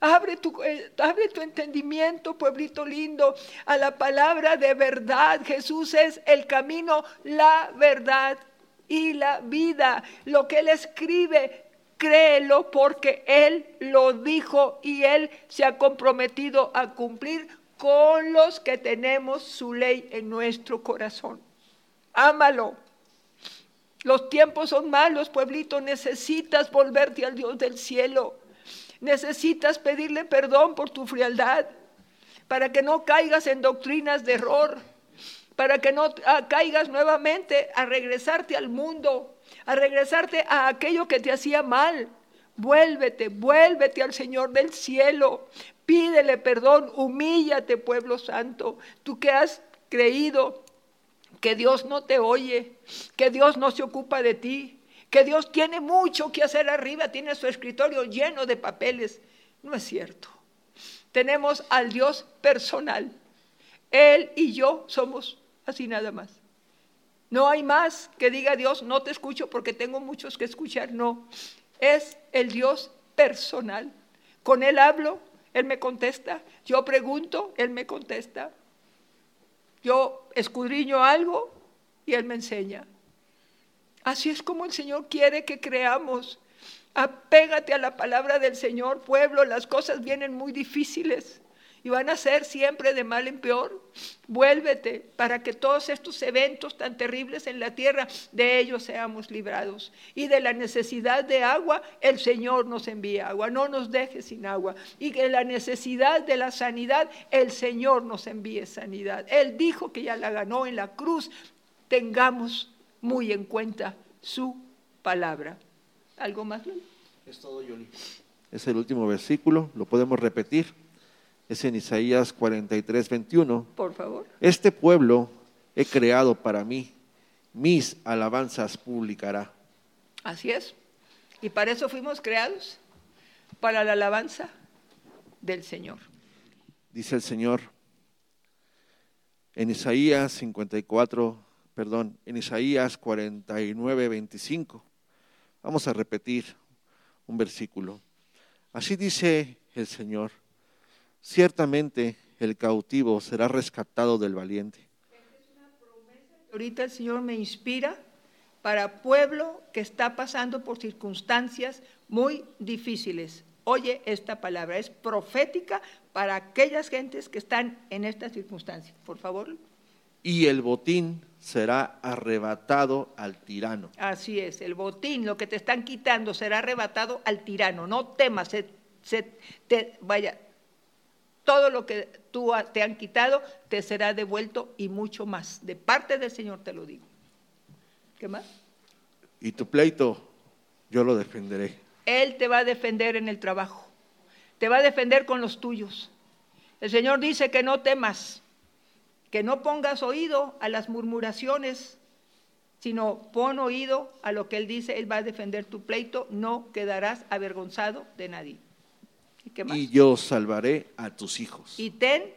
Abre tu, eh, abre tu entendimiento, pueblito lindo, a la palabra de verdad. Jesús es el camino, la verdad y la vida. Lo que Él escribe, créelo porque Él lo dijo y Él se ha comprometido a cumplir con los que tenemos su ley en nuestro corazón. Ámalo. Los tiempos son malos, pueblito, necesitas volverte al Dios del cielo. Necesitas pedirle perdón por tu frialdad, para que no caigas en doctrinas de error, para que no ah, caigas nuevamente a regresarte al mundo, a regresarte a aquello que te hacía mal. Vuélvete, vuélvete al Señor del cielo. Pídele perdón, humíllate, pueblo santo. Tú que has creído que Dios no te oye, que Dios no se ocupa de ti, que Dios tiene mucho que hacer arriba, tiene su escritorio lleno de papeles. No es cierto. Tenemos al Dios personal. Él y yo somos así nada más. No hay más que diga Dios, no te escucho porque tengo muchos que escuchar. No, es el Dios personal. Con Él hablo, Él me contesta. Yo pregunto, Él me contesta. Yo escudriño algo y Él me enseña. Así es como el Señor quiere que creamos. Apégate a la palabra del Señor, pueblo. Las cosas vienen muy difíciles y van a ser siempre de mal en peor. Vuélvete para que todos estos eventos tan terribles en la tierra, de ellos seamos librados. Y de la necesidad de agua, el Señor nos envía agua. No nos deje sin agua. Y de la necesidad de la sanidad, el Señor nos envíe sanidad. Él dijo que ya la ganó en la cruz. Tengamos muy en cuenta su palabra. ¿Algo más? Es todo, Yoli. Es el último versículo, lo podemos repetir. Es en Isaías 43, 21. Por favor. Este pueblo he creado para mí, mis alabanzas publicará. Así es. Y para eso fuimos creados, para la alabanza del Señor. Dice el Señor en Isaías 54, perdón, en Isaías 49, 25. Vamos a repetir un versículo. Así dice el Señor, ciertamente el cautivo será rescatado del valiente. Ahorita el Señor me inspira para pueblo que está pasando por circunstancias muy difíciles. Oye esta palabra, es profética para aquellas gentes que están en esta circunstancia. Por favor. Y el botín será arrebatado al tirano. Así es, el botín, lo que te están quitando, será arrebatado al tirano. No temas, se, te, vaya, todo lo que tú te han quitado te será devuelto y mucho más. De parte del Señor te lo digo. ¿Qué más? Y tu pleito, yo lo defenderé. Él te va a defender en el trabajo. Te va a defender con los tuyos. El Señor dice que no temas que no pongas oído a las murmuraciones, sino pon oído a lo que Él dice, Él va a defender tu pleito, no quedarás avergonzado de nadie. ¿Y, y yo salvaré a tus hijos. Y ten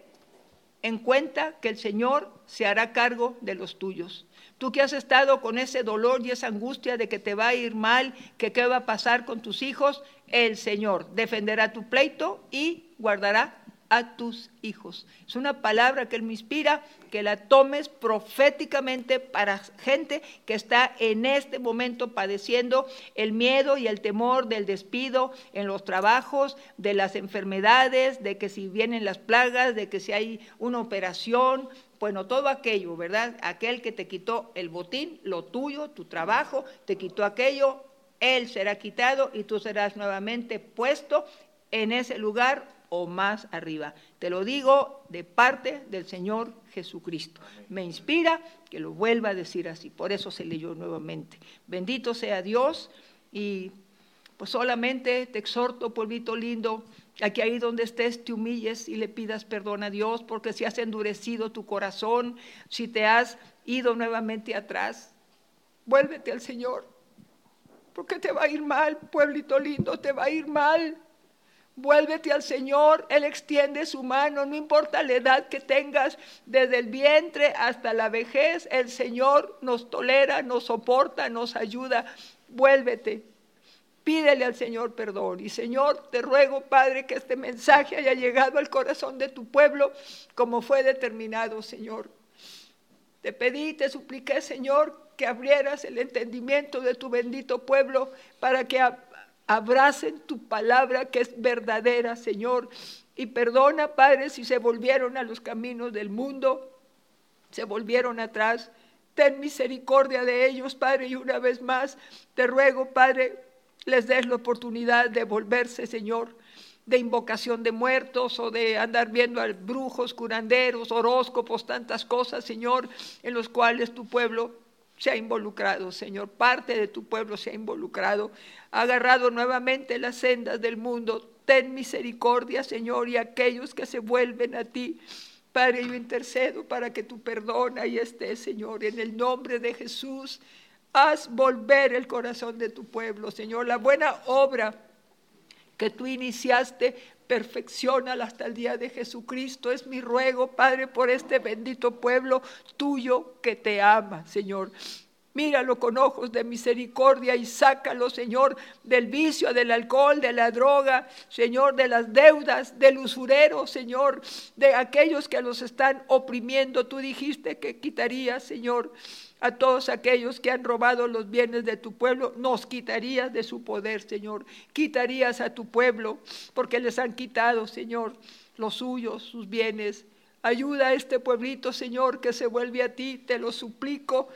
en cuenta que el Señor se hará cargo de los tuyos. Tú que has estado con ese dolor y esa angustia de que te va a ir mal, que qué va a pasar con tus hijos, el Señor defenderá tu pleito y guardará a tus hijos. Es una palabra que Él me inspira, que la tomes proféticamente para gente que está en este momento padeciendo el miedo y el temor del despido en los trabajos, de las enfermedades, de que si vienen las plagas, de que si hay una operación, bueno, todo aquello, ¿verdad? Aquel que te quitó el botín, lo tuyo, tu trabajo, te quitó aquello, Él será quitado y tú serás nuevamente puesto en ese lugar o más arriba. Te lo digo de parte del Señor Jesucristo. Me inspira que lo vuelva a decir así. Por eso se leyó nuevamente. Bendito sea Dios y pues solamente te exhorto, pueblito lindo, a que ahí donde estés te humilles y le pidas perdón a Dios, porque si has endurecido tu corazón, si te has ido nuevamente atrás, vuélvete al Señor, porque te va a ir mal, pueblito lindo, te va a ir mal. Vuélvete al Señor, Él extiende su mano, no importa la edad que tengas, desde el vientre hasta la vejez, el Señor nos tolera, nos soporta, nos ayuda. Vuélvete, pídele al Señor perdón. Y Señor, te ruego, Padre, que este mensaje haya llegado al corazón de tu pueblo como fue determinado, Señor. Te pedí, te supliqué, Señor, que abrieras el entendimiento de tu bendito pueblo para que abracen tu palabra que es verdadera, Señor. Y perdona, Padre, si se volvieron a los caminos del mundo, se volvieron atrás. Ten misericordia de ellos, Padre, y una vez más te ruego, Padre, les des la oportunidad de volverse, Señor, de invocación de muertos o de andar viendo a brujos, curanderos, horóscopos, tantas cosas, Señor, en los cuales tu pueblo se ha involucrado, Señor, parte de tu pueblo se ha involucrado, ha agarrado nuevamente las sendas del mundo. Ten misericordia, Señor, y aquellos que se vuelven a ti. Padre, yo intercedo para que tu perdón ahí esté, Señor, en el nombre de Jesús. Haz volver el corazón de tu pueblo, Señor. La buena obra que tú iniciaste, perfeccionala hasta el día de Jesucristo. Es mi ruego, Padre, por este bendito pueblo tuyo que te ama, Señor. Míralo con ojos de misericordia y sácalo, Señor, del vicio, del alcohol, de la droga, Señor, de las deudas, del usurero, Señor, de aquellos que los están oprimiendo. Tú dijiste que quitarías, Señor, a todos aquellos que han robado los bienes de tu pueblo, nos quitarías de su poder, Señor. Quitarías a tu pueblo, porque les han quitado, Señor, los suyos, sus bienes. Ayuda a este pueblito, Señor, que se vuelve a ti, te lo suplico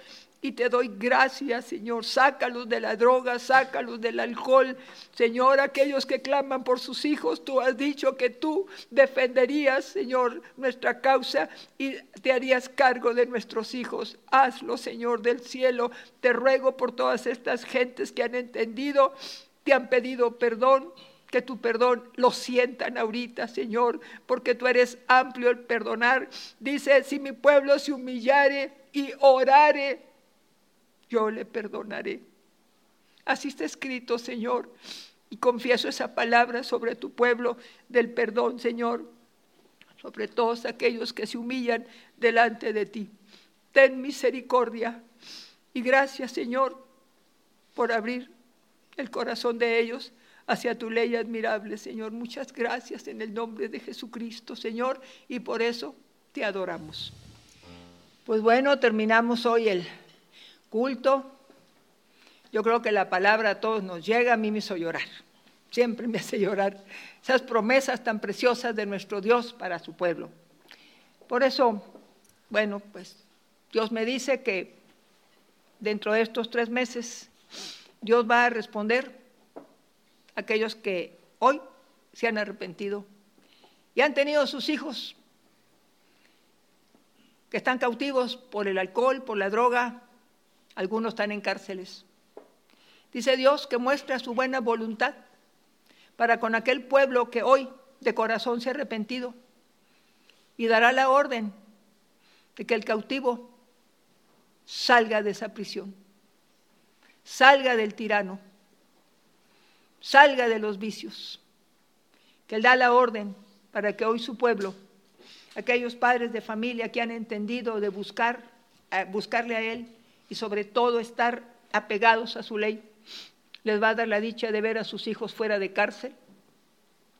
y te doy gracias, Señor. Sácalos de la droga, sácalos del alcohol. Señor, aquellos que claman por sus hijos, tú has dicho que tú defenderías, Señor, nuestra causa y te harías cargo de nuestros hijos. Hazlo, Señor del cielo. Te ruego por todas estas gentes que han entendido, te han pedido perdón que tu perdón lo sientan ahorita, Señor, porque tú eres amplio el perdonar. Dice, si mi pueblo se humillare y orare, yo le perdonaré. Así está escrito, Señor. Y confieso esa palabra sobre tu pueblo del perdón, Señor, sobre todos aquellos que se humillan delante de ti. Ten misericordia y gracias, Señor, por abrir el corazón de ellos hacia tu ley admirable, Señor. Muchas gracias en el nombre de Jesucristo, Señor, y por eso te adoramos. Pues bueno, terminamos hoy el culto Yo creo que la palabra a todos nos llega, a mí me hizo llorar, siempre me hace llorar esas promesas tan preciosas de nuestro Dios para su pueblo. Por eso, bueno, pues Dios me dice que dentro de estos tres meses Dios va a responder a aquellos que hoy se han arrepentido y han tenido sus hijos que están cautivos por el alcohol, por la droga, algunos están en cárceles. Dice Dios que muestra su buena voluntad para con aquel pueblo que hoy de corazón se ha arrepentido y dará la orden de que el cautivo salga de esa prisión, salga del tirano, salga de los vicios, que Él da la orden para que hoy su pueblo, aquellos padres de familia que han entendido de buscar, buscarle a Él y sobre todo estar apegados a su ley, les va a dar la dicha de ver a sus hijos fuera de cárcel,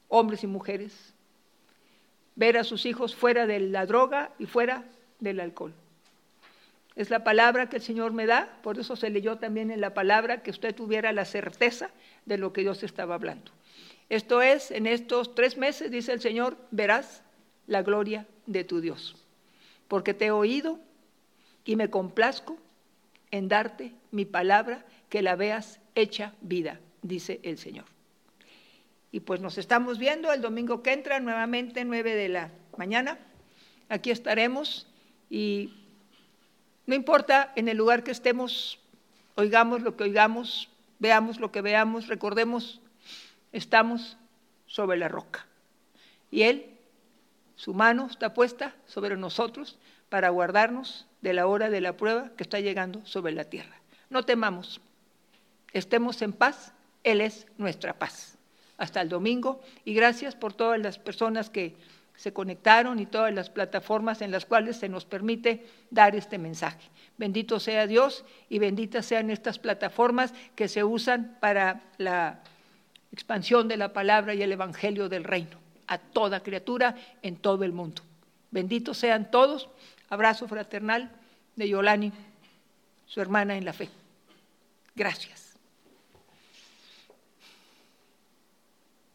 hombres y mujeres, ver a sus hijos fuera de la droga y fuera del alcohol. Es la palabra que el Señor me da, por eso se leyó también en la palabra que usted tuviera la certeza de lo que Dios estaba hablando. Esto es, en estos tres meses, dice el Señor, verás la gloria de tu Dios, porque te he oído y me complazco en darte mi palabra, que la veas hecha vida, dice el Señor. Y pues nos estamos viendo el domingo que entra, nuevamente nueve de la mañana. Aquí estaremos y no importa en el lugar que estemos, oigamos lo que oigamos, veamos lo que veamos, recordemos, estamos sobre la roca. Y Él, su mano está puesta sobre nosotros para guardarnos de la hora de la prueba que está llegando sobre la tierra. No temamos, estemos en paz, Él es nuestra paz. Hasta el domingo y gracias por todas las personas que se conectaron y todas las plataformas en las cuales se nos permite dar este mensaje. Bendito sea Dios y benditas sean estas plataformas que se usan para la expansión de la palabra y el evangelio del reino a toda criatura en todo el mundo. Benditos sean todos. Abrazo fraternal de Yolani, su hermana en la fe. Gracias.